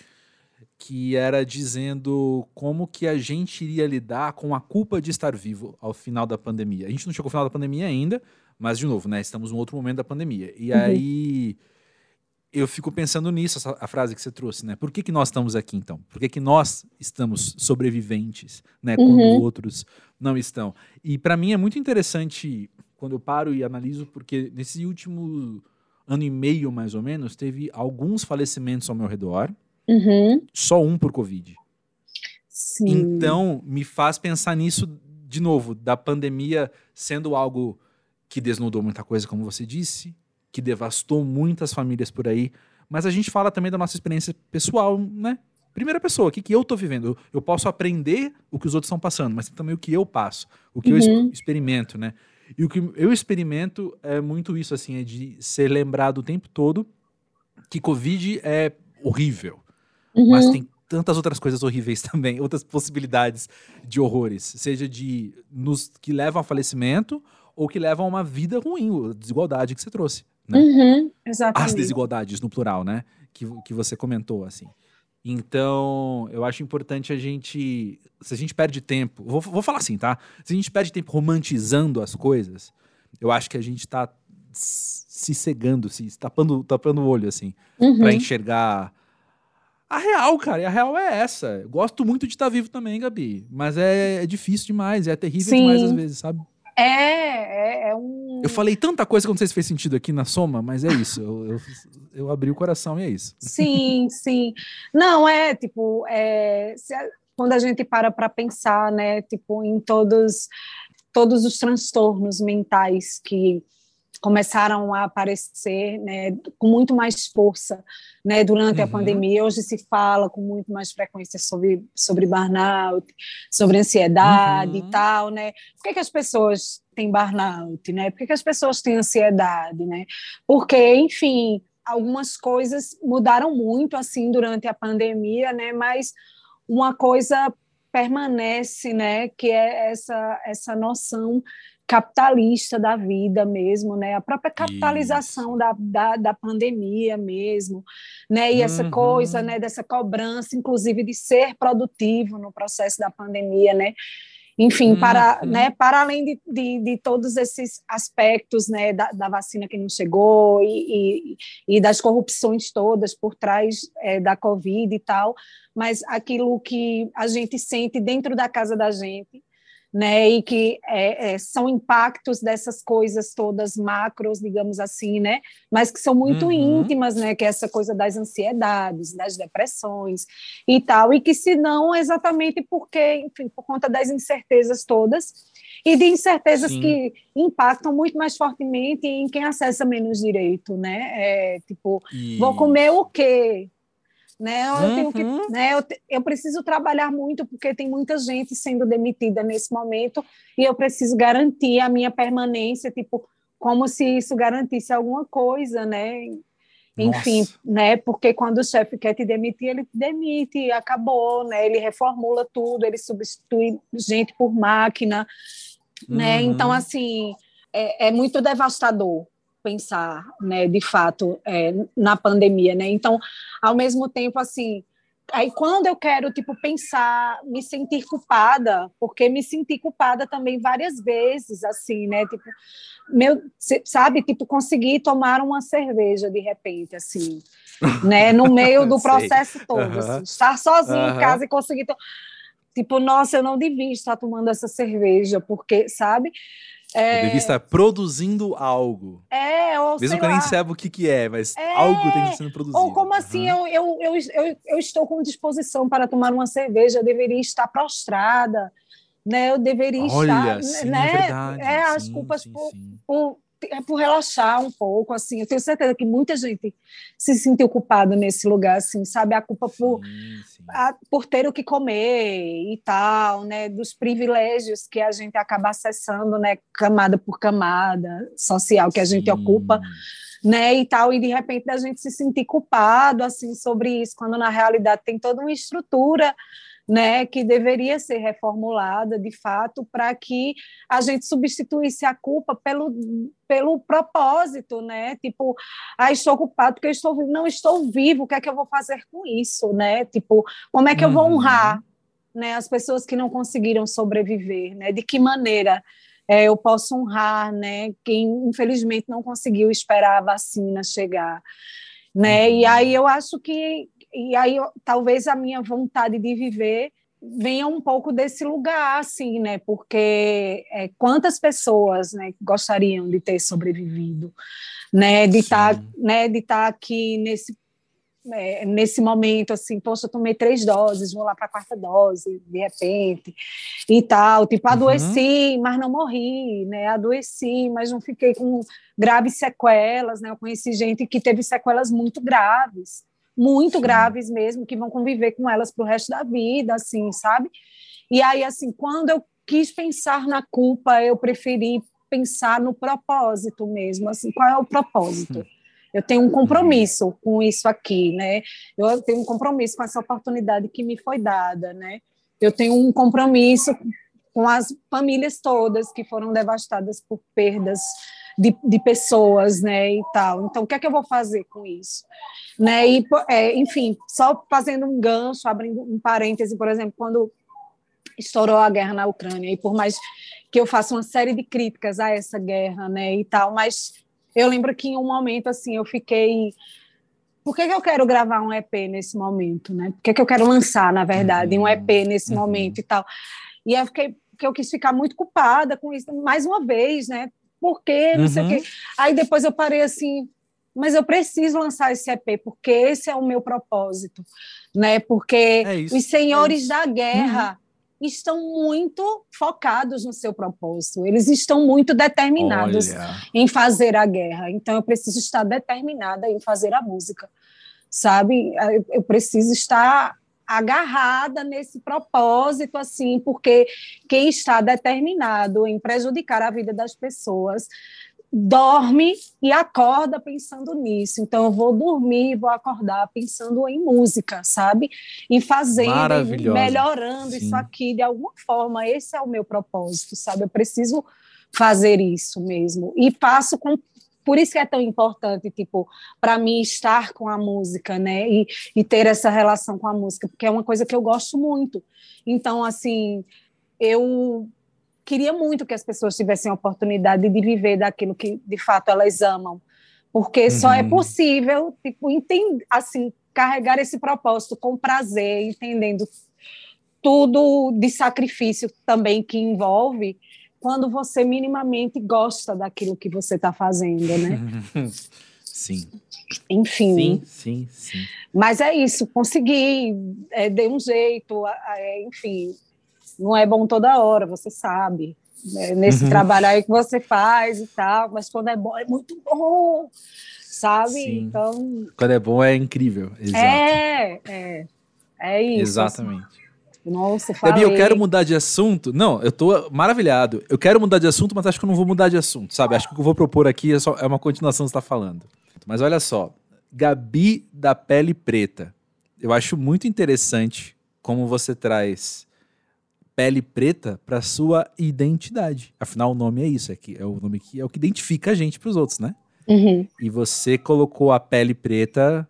Speaker 1: que era dizendo como que a gente iria lidar com a culpa de estar vivo ao final da pandemia. A gente não chegou ao final da pandemia ainda, mas de novo, né, estamos em outro momento da pandemia. E uhum. aí eu fico pensando nisso, essa, a frase que você trouxe, né? Por que, que nós estamos aqui então? Por que, que nós estamos sobreviventes, né, quando uhum. outros não estão? E para mim é muito interessante quando eu paro e analiso porque nesse último ano e meio mais ou menos teve alguns falecimentos ao meu redor
Speaker 2: Uhum.
Speaker 1: Só um por Covid.
Speaker 2: Sim.
Speaker 1: Então, me faz pensar nisso de novo, da pandemia sendo algo que desnudou muita coisa, como você disse, que devastou muitas famílias por aí. Mas a gente fala também da nossa experiência pessoal, né? Primeira pessoa, o que, que eu tô vivendo? Eu posso aprender o que os outros estão passando, mas também o que eu passo, o que uhum. eu experimento, né? E o que eu experimento é muito isso, assim, é de ser lembrado o tempo todo que Covid é horrível. Uhum. Mas tem tantas outras coisas horríveis <laughs> também, outras possibilidades de horrores, seja de nos que levam ao falecimento ou que levam a uma vida ruim, a desigualdade que você trouxe. Né?
Speaker 2: Uhum, exatamente.
Speaker 1: As desigualdades no plural, né? Que, que você comentou, assim. Então, eu acho importante a gente. Se a gente perde tempo. Vou, vou falar assim, tá? Se a gente perde tempo romantizando as coisas, eu acho que a gente tá se cegando, se tapando, tapando o olho, assim, uhum. para enxergar a real, cara, a real é essa. Gosto muito de estar vivo também, Gabi. Mas é, é difícil demais, é terrível Sim. demais às vezes, sabe?
Speaker 2: É, é, é, um.
Speaker 1: Eu falei tanta coisa que não sei se fez sentido aqui na soma, mas é isso. Eu, eu, eu abri o coração e é isso.
Speaker 2: Sim, sim. Não, é tipo, é, se, quando a gente para para pensar, né, tipo, em todos, todos os transtornos mentais que começaram a aparecer né, com muito mais força né, durante uhum. a pandemia. Hoje se fala com muito mais frequência sobre, sobre burnout, sobre ansiedade uhum. e tal. Né? Por que, que as pessoas têm burnout? Né? Por que, que as pessoas têm ansiedade? Né? Porque, enfim, algumas coisas mudaram muito assim durante a pandemia, né? mas uma coisa permanece, né, que é essa essa noção capitalista da vida mesmo, né? A própria capitalização da, da, da, pandemia mesmo, né? E essa uhum. coisa, né? Dessa cobrança, inclusive de ser produtivo no processo da pandemia, né? Enfim, uhum. para, né, para além de, de, de, todos esses aspectos né, da, da vacina que não chegou e, e, e, das corrupções todas por trás é, da Covid e tal, mas aquilo que a gente sente dentro da casa da gente, né, e que é, é, são impactos dessas coisas todas macros, digamos assim, né, mas que são muito uhum. íntimas, né, que é essa coisa das ansiedades, das depressões e tal, e que se dão exatamente porque, enfim, por conta das incertezas todas e de incertezas Sim. que impactam muito mais fortemente em quem acessa menos direito, né, é, tipo, e... vou comer o quê? Né? Eu, uhum. tenho que, uhum. né? Eu, eu preciso trabalhar muito porque tem muita gente sendo demitida nesse momento e eu preciso garantir a minha permanência, tipo, como se isso garantisse alguma coisa, né? Enfim, Nossa. né? Porque quando o chefe quer te demitir, ele te demite acabou, né? Ele reformula tudo, ele substitui gente por máquina, né? Uhum. Então, assim, é, é muito devastador, pensar, né, de fato, é, na pandemia, né? Então, ao mesmo tempo, assim, aí quando eu quero, tipo, pensar, me sentir culpada, porque me senti culpada também várias vezes, assim, né? Tipo, meu, sabe, tipo, conseguir tomar uma cerveja de repente, assim, <laughs> né? No meio do processo todo, assim, estar sozinho em casa e conseguir... Tipo, nossa, eu não devia estar tomando essa cerveja, porque, sabe?
Speaker 1: É... Eu devia estar produzindo algo.
Speaker 2: É, ou
Speaker 1: Mesmo que eu nem saiba o que, que é, mas é... algo tem que sendo produzido.
Speaker 2: Ou como assim, uhum. eu, eu, eu, eu, eu estou com disposição para tomar uma cerveja, eu deveria estar prostrada, né? Eu deveria
Speaker 1: Olha,
Speaker 2: estar...
Speaker 1: Sim,
Speaker 2: né?
Speaker 1: é verdade.
Speaker 2: É, as
Speaker 1: sim,
Speaker 2: culpas
Speaker 1: sim,
Speaker 2: por, por é por relaxar um pouco, assim. Eu tenho certeza que muita gente se sentiu culpada nesse lugar, assim, sabe? A culpa por, sim, sim. A, por ter o que comer e tal, né? Dos privilégios que a gente acaba acessando, né? Camada por camada social que a gente sim. ocupa, né? E tal, e de repente a gente se sentir culpado, assim, sobre isso, quando na realidade tem toda uma estrutura né, que deveria ser reformulada de fato para que a gente substituísse a culpa pelo, pelo propósito, né? Tipo, ah, estou ocupado porque eu estou vivo, não estou vivo, o que é que eu vou fazer com isso, né? Tipo, como é que eu vou uhum. honrar, né, as pessoas que não conseguiram sobreviver, né? De que maneira é, eu posso honrar, né, quem infelizmente não conseguiu esperar a vacina chegar, né? Uhum. E aí eu acho que e aí talvez a minha vontade de viver venha um pouco desse lugar, assim, né? Porque é, quantas pessoas né, gostariam de ter sobrevivido, né? De estar, tá, né? De estar tá aqui nesse é, nesse momento, assim, poxa, eu tomei três doses, vou lá para a quarta dose, de repente, e tal, tipo, uhum. adoeci, uhum. mas não morri, né, adoeci, mas não fiquei com graves sequelas, né, eu conheci gente que teve sequelas muito graves, muito Sim. graves mesmo, que vão conviver com elas para o resto da vida, assim, sabe? E aí, assim, quando eu quis pensar na culpa, eu preferi pensar no propósito mesmo, assim, qual é o propósito? Eu tenho um compromisso com isso aqui, né? Eu tenho um compromisso com essa oportunidade que me foi dada, né? Eu tenho um compromisso com as famílias todas que foram devastadas por perdas de, de pessoas, né, e tal. Então, o que é que eu vou fazer com isso? Né? E, é, enfim, só fazendo um gancho, abrindo um parêntese, por exemplo, quando estourou a guerra na Ucrânia, e por mais que eu faça uma série de críticas a essa guerra, né, e tal, mas eu lembro que em um momento, assim, eu fiquei por que, que, eu quero gravar um EP nesse momento, né? Por que, que eu quero lançar, na verdade, um EP nesse uhum. momento e tal? E eu fiquei, que eu quis ficar muito culpada com isso, mais uma vez, né? Por quê? Não uhum. sei o quê. Uhum. Aí depois eu parei assim, mas eu preciso lançar esse EP, porque esse é o meu propósito, né? Porque é os senhores é da guerra uhum. estão muito focados no seu propósito, eles estão muito determinados Olha. em fazer a guerra. Então eu preciso estar determinada em fazer a música, sabe? Eu preciso estar agarrada nesse propósito, assim, porque quem está determinado em prejudicar a vida das pessoas dorme e acorda pensando nisso. Então, eu vou dormir e vou acordar pensando em música, sabe? E fazendo, melhorando Sim. isso aqui de alguma forma. Esse é o meu propósito, sabe? Eu preciso fazer isso mesmo. E faço com por isso que é tão importante, tipo, para mim estar com a música, né? E, e ter essa relação com a música, porque é uma coisa que eu gosto muito. Então, assim, eu queria muito que as pessoas tivessem a oportunidade de viver daquilo que de fato elas amam, porque uhum. só é uhum. possível, tipo, entender, assim, carregar esse propósito com prazer, entendendo tudo de sacrifício também que envolve quando você minimamente gosta daquilo que você está fazendo, né? <laughs>
Speaker 1: Sim.
Speaker 2: Enfim.
Speaker 1: Sim, sim, sim.
Speaker 2: Mas é isso, consegui, é, dei um jeito, é, enfim, não é bom toda hora, você sabe. Né? Nesse uhum. trabalho aí que você faz e tal, mas quando é bom, é muito bom, sabe?
Speaker 1: Sim.
Speaker 2: Então.
Speaker 1: Quando é bom, é incrível. Exato.
Speaker 2: É, é. É isso.
Speaker 1: Assim. Exatamente. Assim.
Speaker 2: Nossa, falei.
Speaker 1: Gabi, eu quero mudar de assunto. Não, eu tô maravilhado. Eu quero mudar de assunto, mas acho que eu não vou mudar de assunto, sabe? Acho que o que eu vou propor aqui é, só, é uma continuação do que você está falando. Mas olha só, Gabi da pele preta. Eu acho muito interessante como você traz pele preta para sua identidade. Afinal, o nome é isso, é, que, é o nome que é o que identifica a gente para os outros, né?
Speaker 2: Uhum.
Speaker 1: E você colocou a pele preta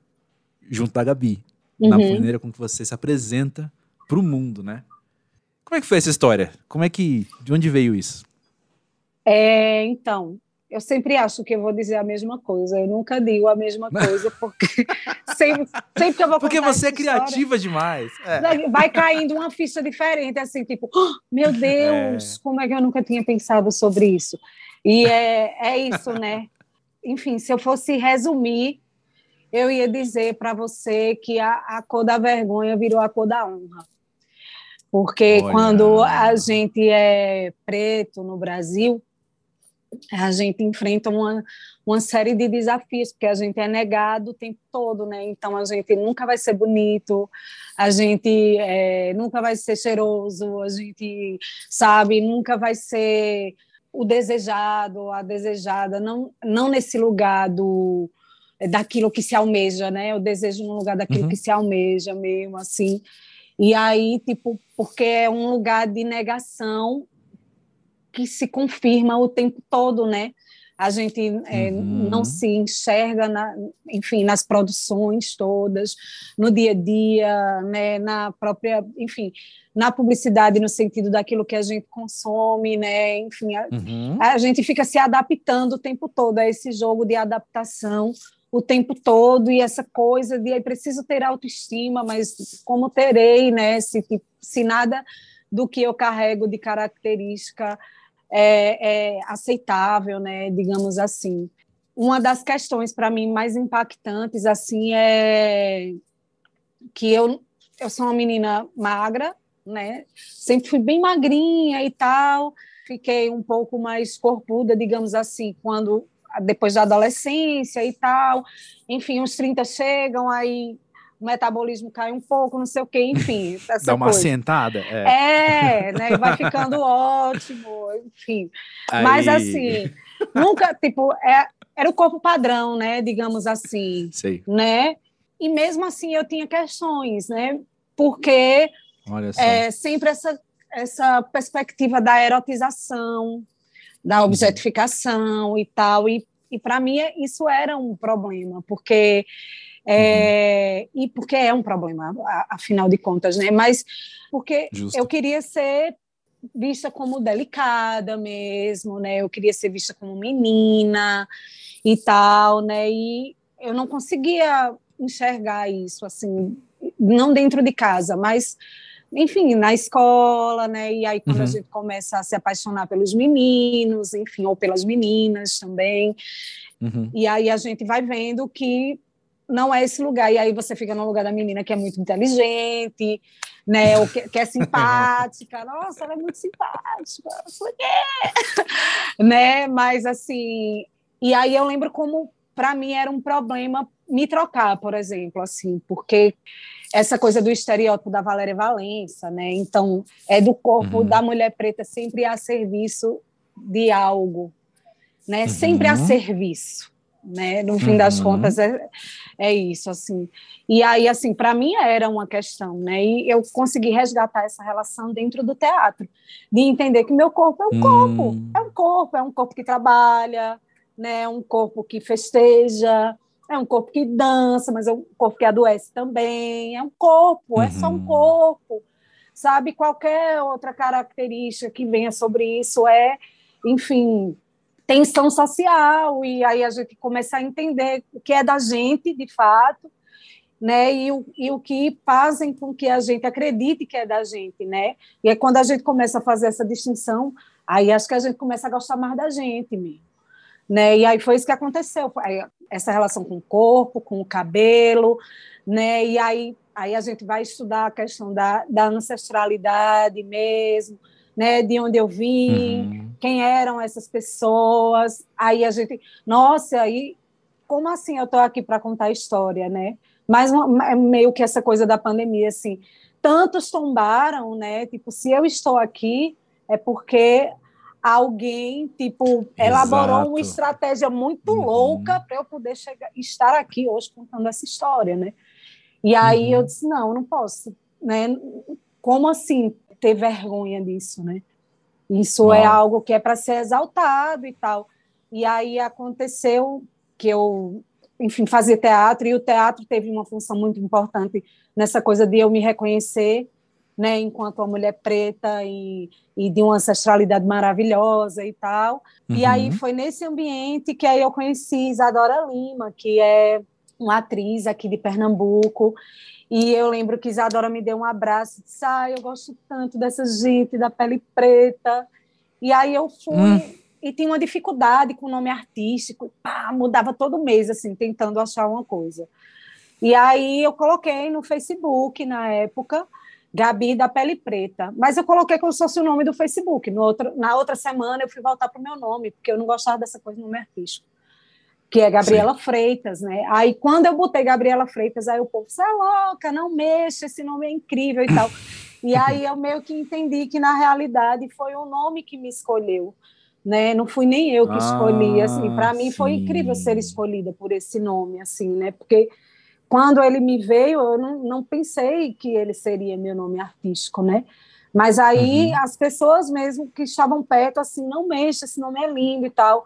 Speaker 1: junto da Gabi, uhum. na maneira com que você se apresenta para o mundo, né? Como é que foi essa história? Como é que, de onde veio isso?
Speaker 2: É, então, eu sempre acho que eu vou dizer a mesma coisa. Eu nunca digo a mesma <laughs> coisa, porque sempre, sempre que eu vou
Speaker 1: Porque você é criativa história, demais.
Speaker 2: É. Vai caindo uma ficha diferente, assim, tipo, oh, meu Deus, é. como é que eu nunca tinha pensado sobre isso? E é, é isso, né? Enfim, se eu fosse resumir, eu ia dizer para você que a, a cor da vergonha virou a cor da honra. Porque Olha. quando a gente é preto no Brasil, a gente enfrenta uma, uma série de desafios, porque a gente é negado o tempo todo, né? Então a gente nunca vai ser bonito, a gente é, nunca vai ser cheiroso, a gente, sabe, nunca vai ser o desejado, a desejada, não, não nesse lugar do, daquilo que se almeja, né? Eu desejo no lugar daquilo uhum. que se almeja mesmo, assim. E aí, tipo, porque é um lugar de negação que se confirma o tempo todo, né? A gente é, uhum. não se enxerga, na, enfim, nas produções todas, no dia a dia, né? Na própria, enfim, na publicidade no sentido daquilo que a gente consome, né? Enfim, a, uhum. a gente fica se adaptando o tempo todo a esse jogo de adaptação o tempo todo e essa coisa de aí preciso ter autoestima, mas como terei, né? Se, se nada do que eu carrego de característica é, é aceitável, né? Digamos assim. Uma das questões para mim mais impactantes assim é que eu eu sou uma menina magra, né? Sempre fui bem magrinha e tal. Fiquei um pouco mais corpuda, digamos assim, quando depois da adolescência e tal. Enfim, os 30 chegam, aí o metabolismo cai um pouco, não sei o quê, enfim. <laughs>
Speaker 1: Dá uma coisa. sentada.
Speaker 2: É, é né? Vai ficando <laughs> ótimo, enfim. Aí... Mas assim, nunca, tipo, é, era o corpo padrão, né? Digamos assim.
Speaker 1: Sei.
Speaker 2: Né? E mesmo assim eu tinha questões, né? Porque é, sempre essa, essa perspectiva da erotização, da uhum. objetificação e tal. E, e para mim isso era um problema, porque é, uhum. e porque é um problema, afinal de contas, né? Mas porque Justo. eu queria ser vista como delicada mesmo, né? Eu queria ser vista como menina e tal, né? E eu não conseguia enxergar isso assim, não dentro de casa, mas enfim, na escola, né? E aí quando uhum. a gente começa a se apaixonar pelos meninos, enfim, ou pelas meninas também. Uhum. E aí a gente vai vendo que não é esse lugar. E aí você fica no lugar da menina que é muito inteligente, né? Ou que, que é <laughs> simpática. Nossa, ela é muito simpática. <laughs> né? Mas assim, e aí eu lembro como para mim era um problema me trocar, por exemplo, assim, porque essa coisa do estereótipo da Valéria Valença, né? Então, é do corpo uhum. da mulher preta sempre a serviço de algo, né? Uhum. Sempre a serviço, né? No fim uhum. das contas, é, É isso, assim. E aí, assim, para mim era uma questão, né? E eu consegui resgatar essa relação dentro do teatro, de entender que meu corpo é um hum. corpo, é um corpo, é um corpo que trabalha, né? É um corpo que festeja, é um corpo que dança, mas é um corpo que adoece também, é um corpo, uhum. é só um uhum. corpo, sabe? Qualquer outra característica que venha sobre isso é, enfim, tensão social, e aí a gente começa a entender o que é da gente, de fato, né, e o, e o que fazem com que a gente acredite que é da gente, né, e é quando a gente começa a fazer essa distinção, aí acho que a gente começa a gostar mais da gente mesmo, né, e aí foi isso que aconteceu, essa relação com o corpo, com o cabelo, né, e aí, aí a gente vai estudar a questão da, da ancestralidade mesmo, né, de onde eu vim, uhum. quem eram essas pessoas. Aí a gente, nossa, aí como assim eu estou aqui para contar a história, né? Mas é meio que essa coisa da pandemia, assim, tantos tombaram, né? Tipo, se eu estou aqui é porque alguém, tipo, elaborou Exato. uma estratégia muito uhum. louca para eu poder chegar, estar aqui hoje contando essa história, né? E aí uhum. eu disse, não, não posso, né? Como assim? ter vergonha disso, né? Isso é algo que é para ser exaltado e tal. E aí aconteceu que eu, enfim, fazia teatro e o teatro teve uma função muito importante nessa coisa de eu me reconhecer, né, enquanto uma mulher preta e, e de uma ancestralidade maravilhosa e tal. Uhum. E aí foi nesse ambiente que aí eu conheci Isadora Lima, que é uma atriz aqui de Pernambuco, e eu lembro que Isadora me deu um abraço e disse: Ah, eu gosto tanto dessa gente, da pele preta. E aí eu fui hum. e tinha uma dificuldade com o nome artístico, pá, mudava todo mês, assim, tentando achar uma coisa. E aí eu coloquei no Facebook, na época, Gabi da Pele Preta. Mas eu coloquei como se fosse o nome do Facebook. No outro, na outra semana eu fui voltar para o meu nome, porque eu não gostava dessa coisa no nome artístico que é Gabriela Sim. Freitas, né? Aí quando eu botei Gabriela Freitas, aí o povo, você é louca, não mexa, esse nome é incrível e tal. <laughs> e aí eu meio que entendi que na realidade foi o nome que me escolheu, né? Não fui nem eu que escolhi, ah, assim, para mim foi incrível ser escolhida por esse nome, assim, né? Porque quando ele me veio, eu não, não pensei que ele seria meu nome artístico, né? Mas aí uhum. as pessoas mesmo que estavam perto, assim, não mexa, esse nome é lindo e tal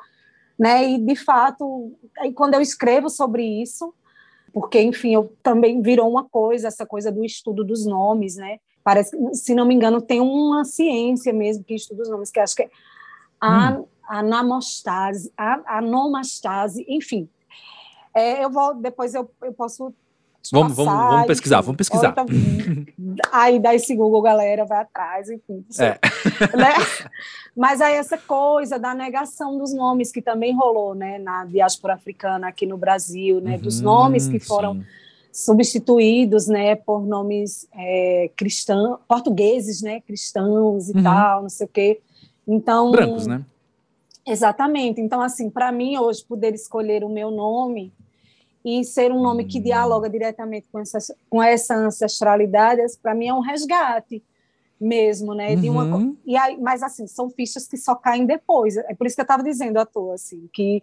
Speaker 2: né? E de fato, aí quando eu escrevo sobre isso, porque enfim, eu também virou uma coisa essa coisa do estudo dos nomes, né? Parece, se não me engano, tem uma ciência mesmo que estuda os nomes, que acho que é a, hum. anamostase, a, anomastase, enfim. É, eu vou depois eu, eu posso
Speaker 1: Vamos, vamos, vamos pesquisar, vamos pesquisar. Então,
Speaker 2: aí dá esse Google, galera, vai atrás, enfim. É. <laughs> Né? Mas aí essa coisa da negação dos nomes que também rolou, né, na diáspora africana aqui no Brasil, né, uhum, dos nomes que foram sim. substituídos, né, por nomes é, cristãos, portugueses, né, cristãos e uhum. tal, não sei o quê. Então,
Speaker 1: brancos, né?
Speaker 2: Exatamente. Então, assim, para mim hoje poder escolher o meu nome e ser um nome que dialoga diretamente com essa, com essa ancestralidade, para mim é um resgate mesmo, né? De uma, uhum. e aí, mas assim, são fichas que só caem depois. É por isso que eu estava dizendo à toa, assim, que,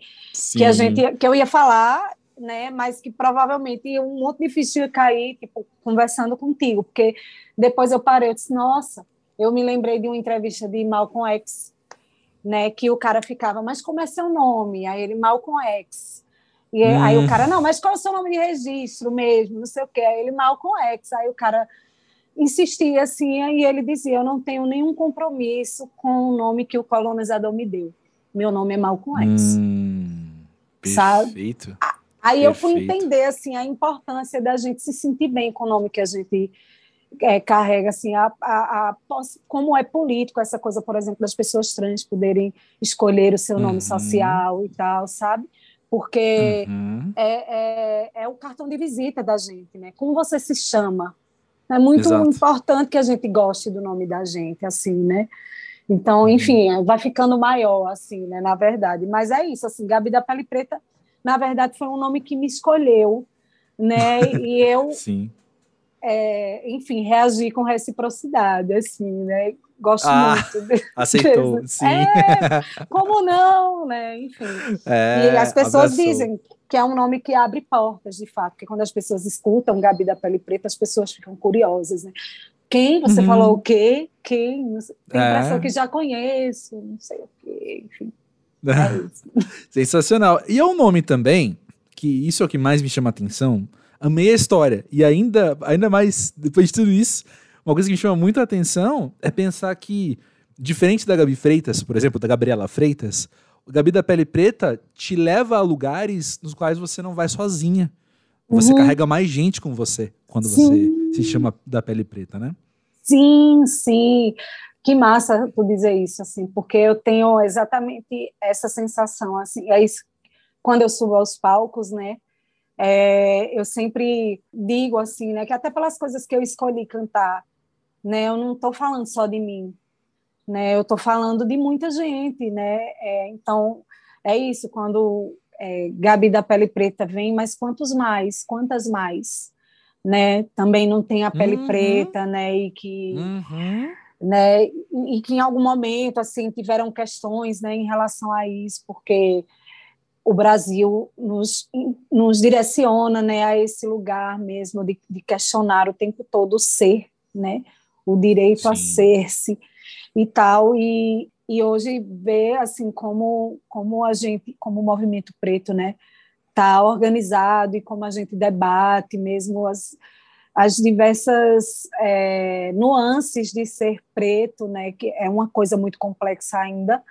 Speaker 2: que a gente que eu ia falar, né? Mas que provavelmente um monte de ficha ia cair, tipo, conversando contigo, porque depois eu parei, eu disse, nossa, eu me lembrei de uma entrevista de Malcolm X, né? Que o cara ficava, mas como é seu nome? Aí ele, Malcolm X. E hum. aí o cara, não, mas qual é o seu nome de registro mesmo? Não sei o quê. Aí ele, Malcolm X. Aí o cara insistia assim, e ele dizia: Eu não tenho nenhum compromisso com o nome que o colonizador me deu. Meu nome é Malcolm X. Hum,
Speaker 1: perfeito. Sabe?
Speaker 2: Aí perfeito. eu fui entender assim a importância da gente se sentir bem com o nome que a gente é, carrega, assim, a, a, a, como é político essa coisa, por exemplo, das pessoas trans poderem escolher o seu nome uhum. social e tal, sabe? Porque uhum. é, é, é, o cartão de visita da gente, né? Como você se chama? É muito Exato. importante que a gente goste do nome da gente, assim, né? Então, uhum. enfim, é, vai ficando maior, assim, né? Na verdade. Mas é isso, assim, Gabi da Pele Preta, na verdade, foi um nome que me escolheu, né? E <laughs> eu,
Speaker 1: Sim.
Speaker 2: É, enfim, reagi com reciprocidade, assim, né? Gosto ah, muito. <laughs>
Speaker 1: De, aceitou, sim.
Speaker 2: É, <laughs> como não, né? Enfim. É, e as pessoas abraçou. dizem que é um nome que abre portas, de fato, porque quando as pessoas escutam Gabi da Pele Preta, as pessoas ficam curiosas, né? Quem? Você uhum. falou o quê? Quem? Tem a impressão é. que já conheço, não sei o quê, enfim. <laughs>
Speaker 1: É Sensacional. E é um nome também, que isso é o que mais me chama a atenção. Amei a história. E ainda, ainda mais, depois de tudo isso, uma coisa que me chama muito a atenção é pensar que, diferente da Gabi Freitas, por exemplo, da Gabriela Freitas, o Gabi da Pele Preta te leva a lugares nos quais você não vai sozinha. Você uhum. carrega mais gente com você quando sim. você se chama da pele preta, né?
Speaker 2: Sim, sim. Que massa tu dizer isso, assim, porque eu tenho exatamente essa sensação, assim, é isso, quando eu subo aos palcos, né, é, eu sempre digo, assim, né, que até pelas coisas que eu escolhi cantar, né, eu não estou falando só de mim, né, eu estou falando de muita gente, né, é, então, é isso, quando é, Gabi da Pele Preta vem, mas quantos mais, quantas mais, né, também não tem a pele uhum. preta, né, e que... Uhum. né, e que em algum momento assim tiveram questões, né, em relação a isso, porque o Brasil nos, nos direciona, né, a esse lugar mesmo de, de questionar o tempo todo o ser, né, o direito Sim. a ser-se e tal, e, e hoje ver assim como como a gente, como o movimento preto, né, tá organizado e como a gente debate mesmo as as diversas é, nuances de ser preto, né, que é uma coisa muito complexa ainda,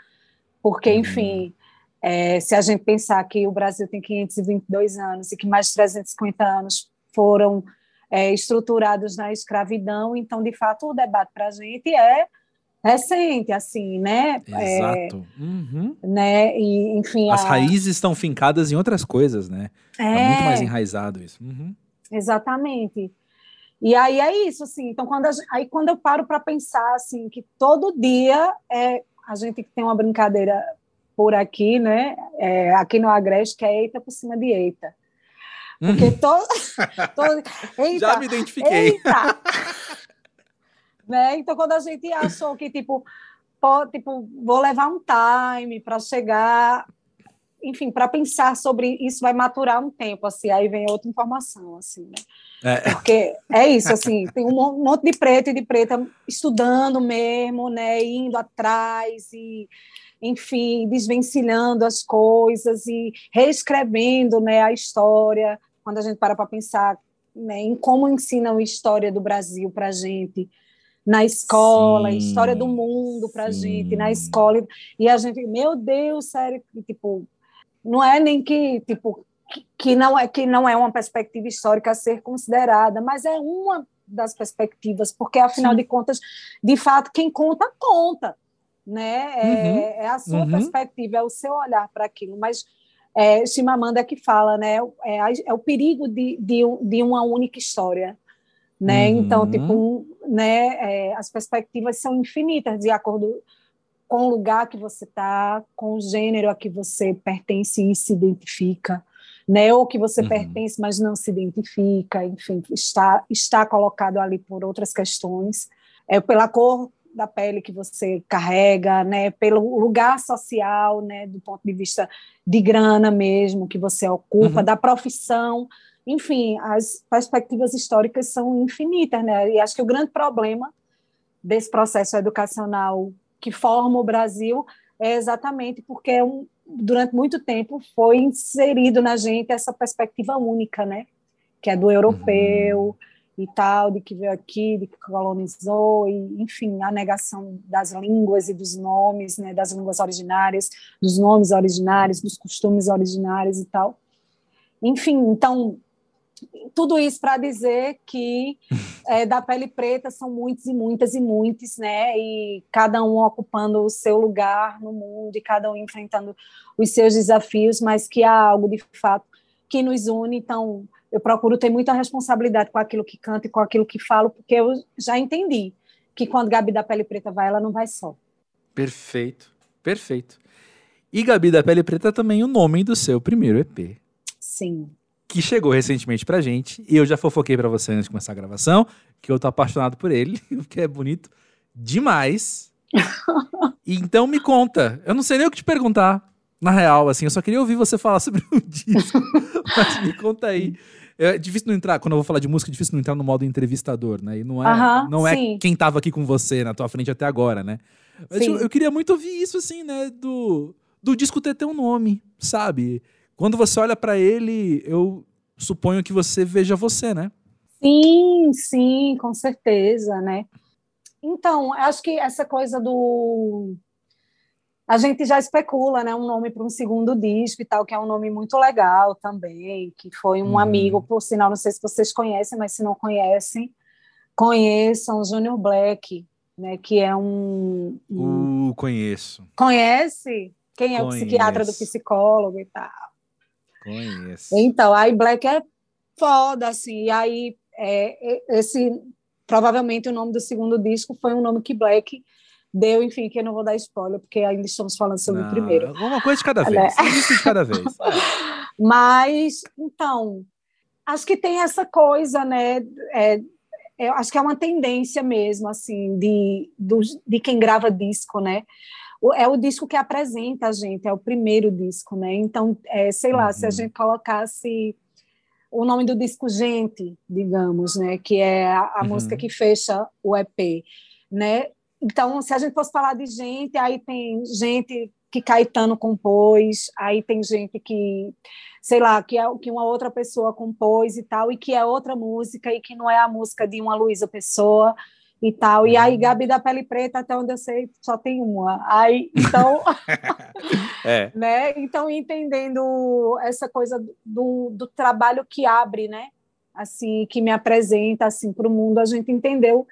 Speaker 2: porque, uhum. enfim, é, se a gente pensar que o Brasil tem 522 anos e que mais de 350 anos foram é, estruturados na escravidão, então, de fato, o debate para a gente é recente, assim, né?
Speaker 1: Exato. É, uhum.
Speaker 2: né? E, enfim,
Speaker 1: As a... raízes estão fincadas em outras coisas, né? É, é muito mais enraizado isso. Uhum.
Speaker 2: Exatamente. E aí é isso, assim. Então, quando a, aí quando eu paro para pensar, assim, que todo dia é, a gente tem uma brincadeira por aqui, né? É, aqui no Agreste, que é eita por cima de eita. Porque hum. todo, <laughs> todo
Speaker 1: eita, Já me identifiquei. Eita. <laughs>
Speaker 2: né? Então, quando a gente achou que, tipo, pode, tipo vou levar um time para chegar enfim, para pensar sobre isso vai maturar um tempo, assim, aí vem outra informação, assim, né? É. Porque é isso, assim, tem um monte de preto e de preta estudando mesmo, né, indo atrás e, enfim, desvencilhando as coisas e reescrevendo, né, a história, quando a gente para para pensar né, em como ensinam a história do Brasil para a gente, na escola, sim, história do mundo para a gente, na escola, e a gente, meu Deus, sério, tipo, não é nem que tipo que não é que não é uma perspectiva histórica a ser considerada, mas é uma das perspectivas, porque afinal Sim. de contas, de fato, quem conta conta, né? É, uhum. é a sua uhum. perspectiva, é o seu olhar para aquilo, mas é, Chimamanda que fala, né? É, é o perigo de, de, de, uma única história, né? Uhum. Então, tipo, né? É, as perspectivas são infinitas de acordo com o lugar que você está, com o gênero a que você pertence e se identifica, né? ou que você uhum. pertence, mas não se identifica, enfim, está, está colocado ali por outras questões, é pela cor da pele que você carrega, né, pelo lugar social, né, do ponto de vista de grana mesmo que você ocupa, uhum. da profissão, enfim, as perspectivas históricas são infinitas, né? E acho que o grande problema desse processo educacional que forma o Brasil é exatamente porque é um, durante muito tempo foi inserido na gente essa perspectiva única, né? Que é do europeu uhum. E tal, de que veio aqui, de que colonizou, e, enfim, a negação das línguas e dos nomes, né? Das línguas originárias, dos nomes originários, dos costumes originários e tal. Enfim, então tudo isso para dizer que é, da pele preta são muitos e muitas e muitos, né? E cada um ocupando o seu lugar no mundo e cada um enfrentando os seus desafios, mas que há algo de fato que nos une. Então, eu procuro ter muita responsabilidade com aquilo que canto e com aquilo que falo, porque eu já entendi que quando Gabi da Pele Preta vai, ela não vai só.
Speaker 1: Perfeito, perfeito. E Gabi da Pele Preta também o nome do seu primeiro EP.
Speaker 2: Sim
Speaker 1: que chegou recentemente pra gente. E eu já fofoquei pra você antes de começar a gravação, que eu tô apaixonado por ele, <laughs> que é bonito. demais. <laughs> então me conta. Eu não sei nem o que te perguntar, na real, assim. Eu só queria ouvir você falar <laughs> sobre o disco. Mas me conta aí. É difícil não entrar, quando eu vou falar de música, é difícil não entrar no modo entrevistador, né? E não é, uh -huh, não é quem tava aqui com você na tua frente até agora, né? Mas eu, eu, queria muito ouvir isso, assim, né? Do, do disco ter teu nome, sabe? Quando você olha para ele, eu suponho que você veja você, né?
Speaker 2: Sim, sim, com certeza, né? Então, acho que essa coisa do a gente já especula, né, um nome para um segundo disco e tal, que é um nome muito legal também, que foi um uhum. amigo, por sinal, não sei se vocês conhecem, mas se não conhecem, conheçam Junior Black, né, que é um,
Speaker 1: um... Uh, conheço.
Speaker 2: Conhece? Quem é Conheço. o psiquiatra do psicólogo e tal?
Speaker 1: Conheço.
Speaker 2: Então, aí Black é foda, assim, e aí é, esse, provavelmente o nome do segundo disco foi um nome que Black deu, enfim, que eu não vou dar spoiler, porque ainda estamos falando sobre não, o primeiro.
Speaker 1: Uma coisa de cada vez, né? um disco de cada vez. <laughs>
Speaker 2: Mas, então, acho que tem essa coisa, né, é, é, acho que é uma tendência mesmo, assim, de, do, de quem grava disco, né, é o disco que apresenta a gente, é o primeiro disco, né? Então, é, sei lá, uhum. se a uhum. gente colocasse o nome do disco Gente, digamos, né? Que é a, a uhum. música que fecha o EP, né? Então, se a gente fosse falar de gente, aí tem gente que Caetano compôs, aí tem gente que, sei lá, que, é, que uma outra pessoa compôs e tal, e que é outra música, e que não é a música de uma Luísa Pessoa, e tal. E aí, uhum. Gabi da Pele Preta, até onde eu sei, só tem uma. Aí, então, <laughs> é. <laughs> né? Então, entendendo essa coisa do, do trabalho que abre, né? Assim, que me apresenta assim para o mundo, a gente entendeu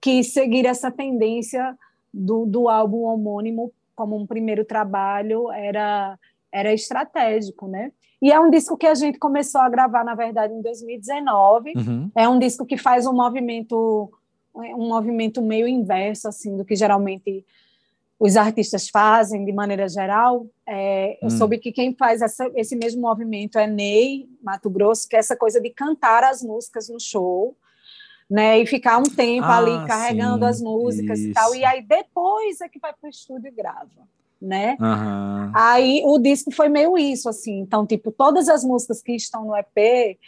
Speaker 2: que seguir essa tendência do, do álbum homônimo como um primeiro trabalho era era estratégico, né? E é um disco que a gente começou a gravar, na verdade, em 2019. Uhum. É um disco que faz um movimento um movimento meio inverso assim do que geralmente os artistas fazem de maneira geral. É, eu hum. soube que quem faz essa, esse mesmo movimento é Ney Mato Grosso, que é essa coisa de cantar as músicas no show, né, e ficar um tempo ah, ali carregando sim, as músicas isso. e tal, e aí depois é que vai para o estúdio e grava. Né? Uhum. Aí o disco foi meio isso, assim. Então, tipo, todas as músicas que estão no EP,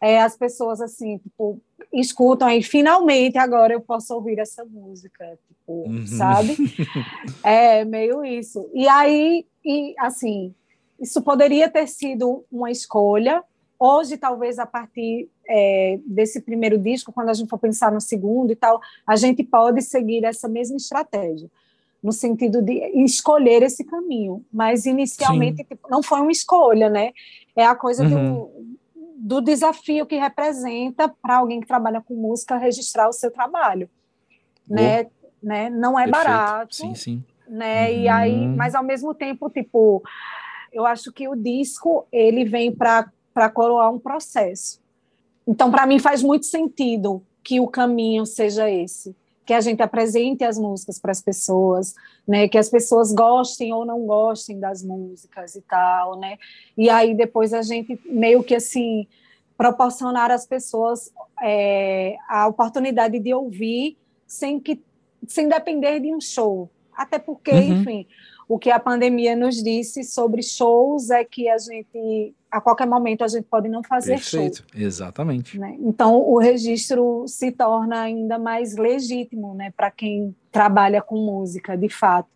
Speaker 2: é, as pessoas assim, tipo, escutam e finalmente agora eu posso ouvir essa música, tipo, uhum. sabe? <laughs> É meio isso. E aí, e assim, isso poderia ter sido uma escolha. Hoje, talvez a partir é, desse primeiro disco, quando a gente for pensar no segundo e tal, a gente pode seguir essa mesma estratégia no sentido de escolher esse caminho, mas inicialmente tipo, não foi uma escolha, né? É a coisa uhum. do do desafio que representa para alguém que trabalha com música registrar o seu trabalho, né? né? Não é Perfeito. barato,
Speaker 1: sim, sim.
Speaker 2: né? Uhum. E aí, mas ao mesmo tempo, tipo, eu acho que o disco ele vem para para coroar um processo. Então, para mim faz muito sentido que o caminho seja esse que a gente apresente as músicas para as pessoas, né, que as pessoas gostem ou não gostem das músicas e tal, né, e aí depois a gente meio que assim proporcionar às pessoas é, a oportunidade de ouvir sem que sem depender de um show, até porque, uhum. enfim, o que a pandemia nos disse sobre shows é que a gente, a qualquer momento, a gente pode não fazer Perfeito.
Speaker 1: show. Exatamente.
Speaker 2: Né? Então, o registro se torna ainda mais legítimo né, para quem trabalha com música, de fato.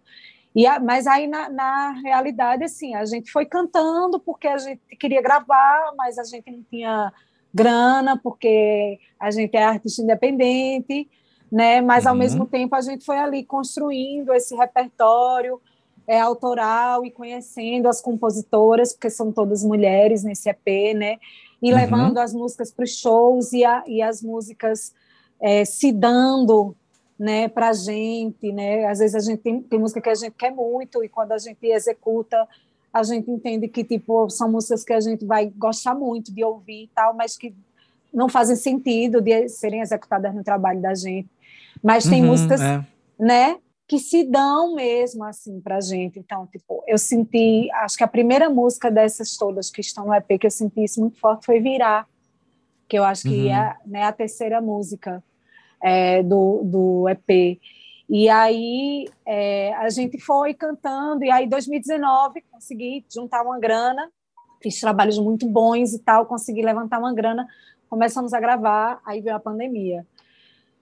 Speaker 2: E a, mas aí, na, na, realidade, assim, a gente foi cantando porque a gente queria gravar, mas a gente não tinha grana, porque a gente é artista independente, né? Mas, uhum. ao mesmo tempo, a gente foi ali construindo esse repertório, é, autoral e conhecendo as compositoras, porque são todas mulheres nesse EP, né? E uhum. levando as músicas para os shows e, a, e, as músicas é, se dando né, para a gente, né? Às vezes a gente tem, tem música que a gente quer muito e quando a gente executa, a gente entende que tipo são músicas que a gente vai gostar muito de ouvir e tal, mas que não fazem sentido de serem executadas no trabalho da gente. Mas tem uhum, músicas, é. né? Que se dão mesmo assim para gente. Então, tipo, eu senti, acho que a primeira música dessas todas que estão no EP que eu senti isso muito forte foi Virar, que eu acho que uhum. é né, a terceira música é, do, do EP. E aí é, a gente foi cantando, e aí em 2019 consegui juntar uma grana, fiz trabalhos muito bons e tal, consegui levantar uma grana, começamos a gravar, aí veio a pandemia.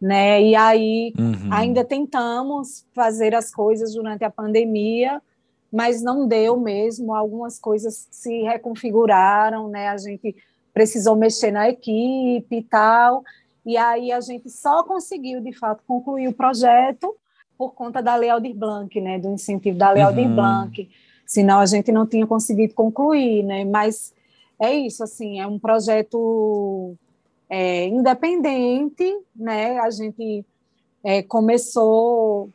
Speaker 2: Né? E aí uhum. ainda tentamos fazer as coisas durante a pandemia, mas não deu mesmo. Algumas coisas se reconfiguraram, né? A gente precisou mexer na equipe e tal. E aí a gente só conseguiu, de fato, concluir o projeto por conta da Lei Aldir Blanc, né? Do incentivo da Lei uhum. Aldir Blanc. Senão a gente não tinha conseguido concluir, né? Mas é isso, assim, é um projeto é, independente, né? A gente é, começou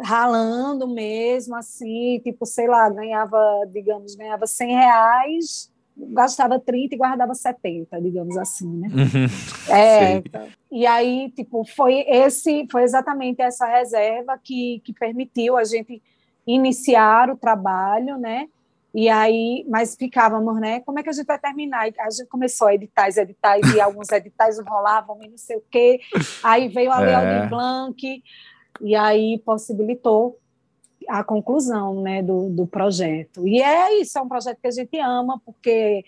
Speaker 2: ralando mesmo, assim, tipo, sei lá, ganhava, digamos, ganhava 100 reais, gastava 30 e guardava 70, digamos assim, né? Uhum. <laughs> É, e aí, tipo, foi esse, foi exatamente essa reserva que, que permitiu a gente iniciar o trabalho, né? E aí, mas ficávamos, né? Como é que a gente vai terminar? A gente começou a editar, editais, e alguns editais rolavam e não sei o quê. Aí veio a é. Blanc, e aí possibilitou a conclusão né, do, do projeto. E é isso, é um projeto que a gente ama, porque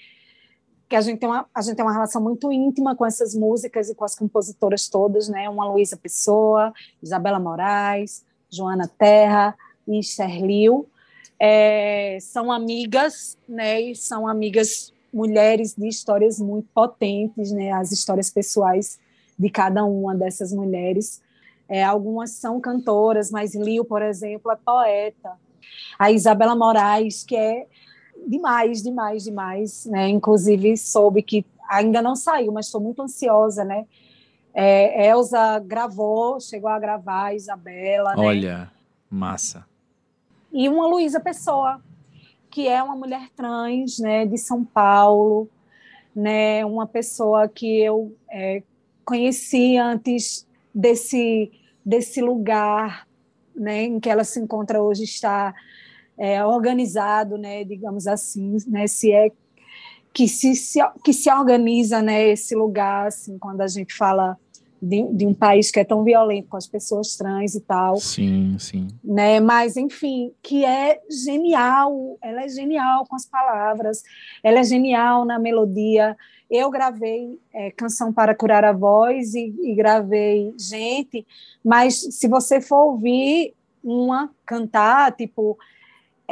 Speaker 2: que a gente tem uma, a gente tem uma relação muito íntima com essas músicas e com as compositoras todas, né? Uma Luísa Pessoa, Isabela Moraes, Joana Terra e Esther Liu. É, são amigas, né? E são amigas mulheres de histórias muito potentes, né? As histórias pessoais de cada uma dessas mulheres. É, algumas são cantoras, mas Liu, por exemplo, é poeta. A Isabela Moraes, que é demais, demais, demais. Né? Inclusive, soube que ainda não saiu, mas estou muito ansiosa, né? É, Elza gravou, chegou a gravar, a Isabela.
Speaker 1: Né? Olha, né? massa.
Speaker 2: E uma Luísa Pessoa, que é uma mulher trans, né, de São Paulo, né, uma pessoa que eu é, conheci antes desse desse lugar né, em que ela se encontra hoje está é, organizado, né, digamos assim, né, se é que se, se, que se organiza né, esse lugar, assim, quando a gente fala de, de, um país que é tão violento com as pessoas trans e tal.
Speaker 1: Sim, sim.
Speaker 2: Né? Mas, enfim, que é genial, ela é genial com as palavras, ela é genial na melodia. Eu gravei é, Canção para Curar a Voz e, e gravei Gente, mas se você for ouvir uma cantar, tipo,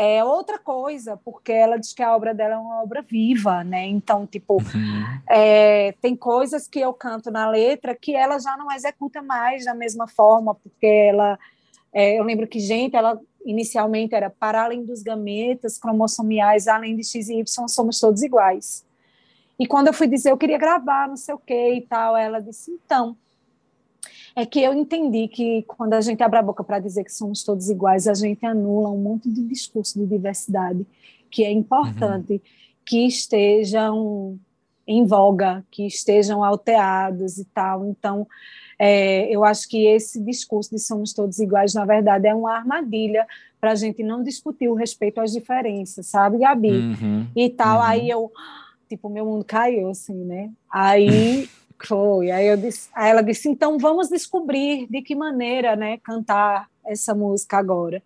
Speaker 2: é outra coisa, porque ela diz que a obra dela é uma obra viva, né? Então, tipo, uhum. é, tem coisas que eu canto na letra que ela já não executa mais da mesma forma, porque ela. É, eu lembro que, gente, ela inicialmente era para além dos gametas cromossomiais, além de X e Y, somos todos iguais. E quando eu fui dizer, eu queria gravar, não sei o que e tal, ela disse, então, é que eu entendi que quando a gente abre a boca para dizer que somos todos iguais, a gente anula um monte de discurso de diversidade que é importante uhum. que estejam em voga, que estejam alteados e tal. Então, é, eu acho que esse discurso de somos todos iguais, na verdade, é uma armadilha para a gente não discutir o respeito às diferenças, sabe, Gabi? Uhum. E tal. Uhum. Aí eu, tipo, meu mundo caiu, assim, né? Aí Foi. Aí, eu disse, aí ela disse: então vamos descobrir de que maneira né, cantar essa música agora.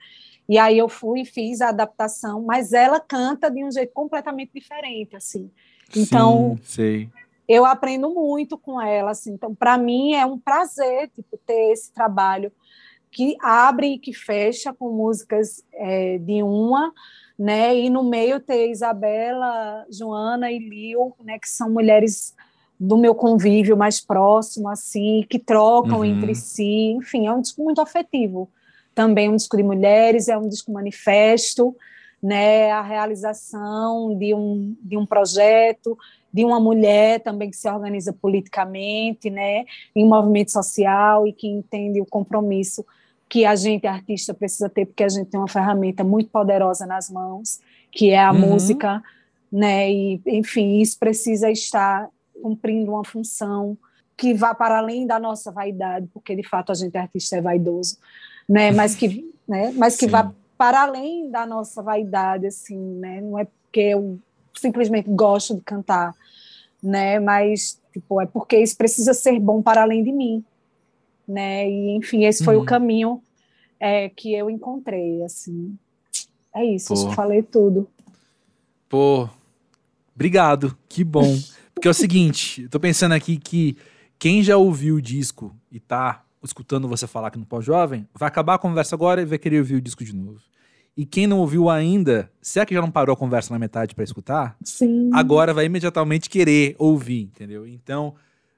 Speaker 2: E aí eu fui e fiz a adaptação, mas ela canta de um jeito completamente diferente, assim. Então,
Speaker 1: Sim,
Speaker 2: eu aprendo muito com ela, assim. Então, para mim é um prazer, tipo, ter esse trabalho que abre e que fecha com músicas é, de uma, né? E no meio ter Isabela, Joana e Lil, né? Que são mulheres do meu convívio mais próximo, assim, que trocam uhum. entre si. Enfim, é um disco muito afetivo. Também um disco de mulheres, é um disco manifesto, né? A realização de um, de um projeto, de uma mulher também que se organiza politicamente, né? Em um movimento social e que entende o compromisso que a gente, artista, precisa ter, porque a gente tem uma ferramenta muito poderosa nas mãos, que é a uhum. música, né? E, enfim, isso precisa estar cumprindo uma função que vá para além da nossa vaidade, porque de fato a gente artista é vaidoso, né? Mas que, <laughs> né? Mas que Sim. vá para além da nossa vaidade, assim, né? Não é porque eu simplesmente gosto de cantar, né? Mas tipo é porque isso precisa ser bom para além de mim, né? E enfim esse foi uhum. o caminho é, que eu encontrei, assim. É isso, Pô. acho que falei tudo.
Speaker 1: Pô, obrigado, que bom. <laughs> Porque é o seguinte, eu tô pensando aqui que quem já ouviu o disco e tá escutando você falar aqui no Pós-Jovem, vai acabar a conversa agora e vai querer ouvir o disco de novo. E quem não ouviu ainda, se é que já não parou a conversa na metade para escutar,
Speaker 2: Sim.
Speaker 1: agora vai imediatamente querer ouvir, entendeu? Então,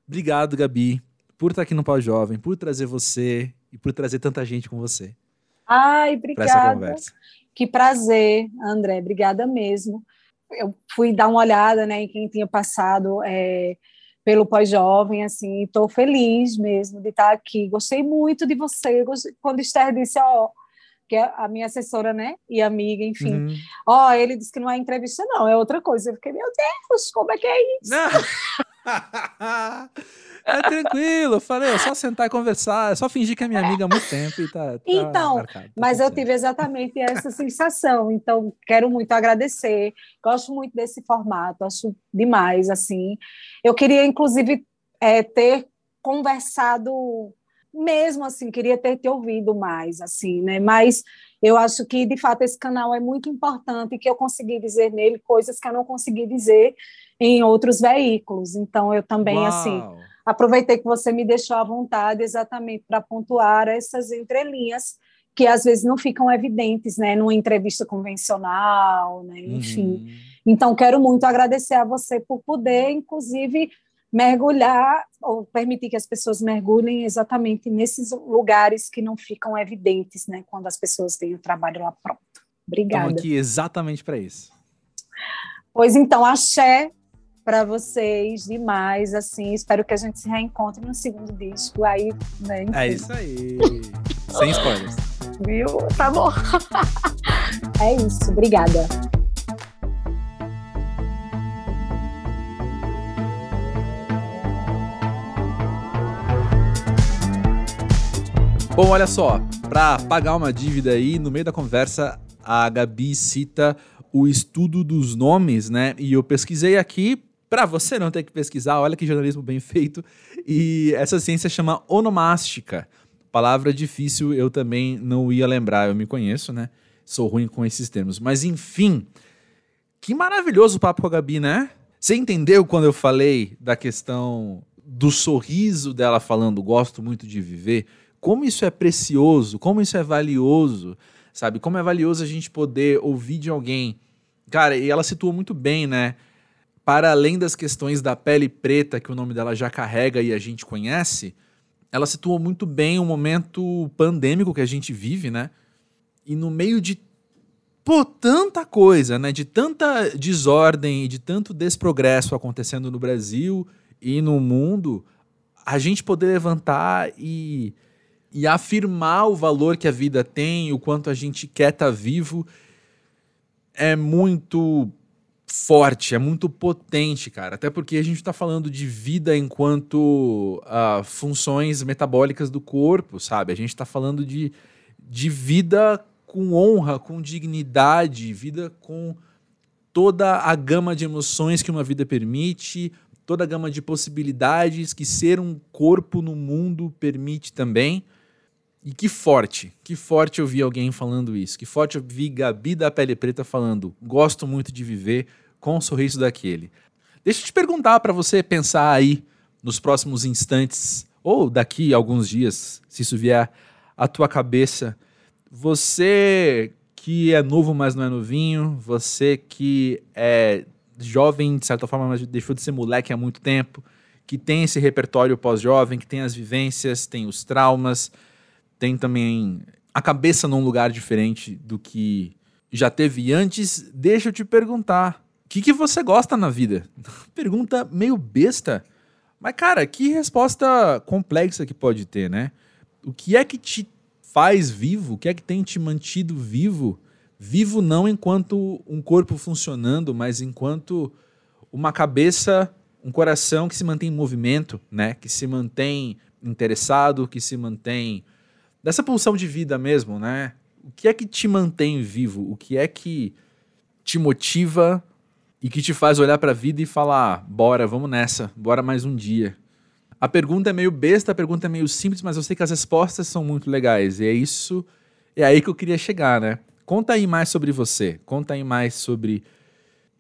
Speaker 1: obrigado, Gabi, por estar aqui no Pós-Jovem, por trazer você e por trazer tanta gente com você.
Speaker 2: Ai, obrigada. Que prazer, André, obrigada mesmo. Eu fui dar uma olhada né, em quem tinha passado é, pelo pós-jovem, assim, estou feliz mesmo de estar aqui. Gostei muito de você. Gostei, quando Esther disse, ó, que é a minha assessora, né, e amiga, enfim. Uhum. Ó, ele disse que não é entrevista, não, é outra coisa. Eu fiquei, meu Deus, como é que é isso? <laughs>
Speaker 1: É tranquilo, eu falei, é só sentar e conversar, é só fingir que é minha amiga há muito tempo e tá. tá
Speaker 2: então, marcado, tá mas eu tive exatamente essa sensação, então quero muito agradecer, gosto muito desse formato, acho demais, assim. Eu queria, inclusive, é, ter conversado mesmo assim, queria ter te ouvido mais, assim, né? Mas eu acho que, de fato, esse canal é muito importante que eu consegui dizer nele coisas que eu não consegui dizer em outros veículos. Então, eu também, assim, Uau. assim aproveitei que você me deixou à vontade exatamente para pontuar essas entrelinhas que às vezes não ficam evidentes, né, numa entrevista convencional, né, enfim. Uhum. Então quero muito agradecer a você por poder, inclusive, mergulhar ou permitir que as pessoas mergulhem exatamente nesses lugares que não ficam evidentes, né, quando as pessoas têm o trabalho lá pronto. Obrigada.
Speaker 1: Estamos aqui exatamente para isso.
Speaker 2: Pois então, axé para vocês demais, assim. Espero que a gente se reencontre no segundo disco. Aí, né,
Speaker 1: É isso aí. <laughs> Sem spoilers.
Speaker 2: Viu? Tá bom. <laughs> é isso. Obrigada.
Speaker 1: Bom, olha só, para pagar uma dívida aí, no meio da conversa, a Gabi cita o estudo dos nomes, né? E eu pesquisei aqui para você não ter que pesquisar, olha que jornalismo bem feito. E essa ciência chama onomástica. Palavra difícil, eu também não ia lembrar, eu me conheço, né? Sou ruim com esses termos. Mas enfim, que maravilhoso o papo com a Gabi, né? Você entendeu quando eu falei da questão do sorriso dela falando gosto muito de viver? Como isso é precioso, como isso é valioso, sabe? Como é valioso a gente poder ouvir de alguém. Cara, e ela situou muito bem, né? Para além das questões da pele preta que o nome dela já carrega e a gente conhece, ela situa muito bem o momento pandêmico que a gente vive, né? E no meio de pô, tanta coisa, né? De tanta desordem e de tanto desprogresso acontecendo no Brasil e no mundo, a gente poder levantar e, e afirmar o valor que a vida tem, o quanto a gente quer estar tá vivo, é muito forte, é muito potente, cara. Até porque a gente está falando de vida enquanto uh, funções metabólicas do corpo, sabe? A gente está falando de, de vida com honra, com dignidade, vida com toda a gama de emoções que uma vida permite, toda a gama de possibilidades que ser um corpo no mundo permite também. E que forte, que forte eu vi alguém falando isso. Que forte eu vi Gabi da Pele Preta falando: gosto muito de viver com o sorriso daquele. Deixa eu te perguntar para você pensar aí nos próximos instantes, ou daqui a alguns dias, se isso vier à tua cabeça. Você que é novo, mas não é novinho, você que é jovem, de certa forma, mas deixou de ser moleque há muito tempo, que tem esse repertório pós-jovem, que tem as vivências, tem os traumas tem também a cabeça num lugar diferente do que já teve antes, deixa eu te perguntar: o que, que você gosta na vida? <laughs> Pergunta meio besta, mas cara, que resposta complexa que pode ter, né? O que é que te faz vivo? O que é que tem te mantido vivo? Vivo não enquanto um corpo funcionando, mas enquanto uma cabeça, um coração que se mantém em movimento, né? Que se mantém interessado, que se mantém dessa pulsão de vida mesmo, né? O que é que te mantém vivo? O que é que te motiva e que te faz olhar para a vida e falar: bora, vamos nessa, bora mais um dia? A pergunta é meio besta, a pergunta é meio simples, mas eu sei que as respostas são muito legais. E é isso É aí que eu queria chegar, né? Conta aí mais sobre você. Conta aí mais sobre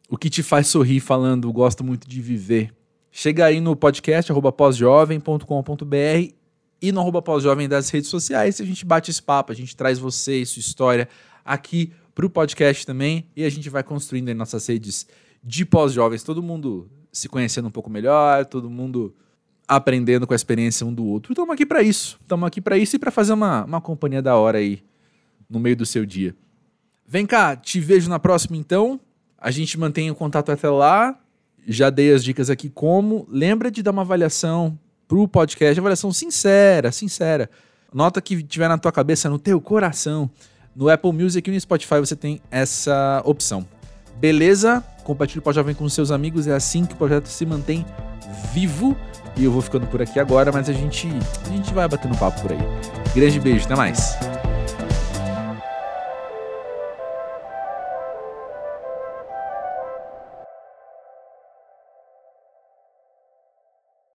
Speaker 1: o que te faz sorrir falando gosto muito de viver. Chega aí no podcast pós-jovem.com.br e no arroba pós-jovem das redes sociais. A gente bate esse papo, a gente traz você e sua história aqui para o podcast também e a gente vai construindo aí nossas redes de pós-jovens. Todo mundo se conhecendo um pouco melhor, todo mundo aprendendo com a experiência um do outro. Estamos aqui para isso. Estamos aqui para isso e para fazer uma, uma companhia da hora aí no meio do seu dia. Vem cá, te vejo na próxima então. A gente mantém o contato até lá. Já dei as dicas aqui como. Lembra de dar uma avaliação pro podcast, avaliação sincera, sincera. Nota que tiver na tua cabeça, no teu coração. No Apple Music e no Spotify você tem essa opção. Beleza? Compartilhe o Pode Jovem com seus amigos, é assim que o projeto se mantém vivo. E eu vou ficando por aqui agora, mas a gente, a gente vai batendo papo por aí. Grande beijo, até mais.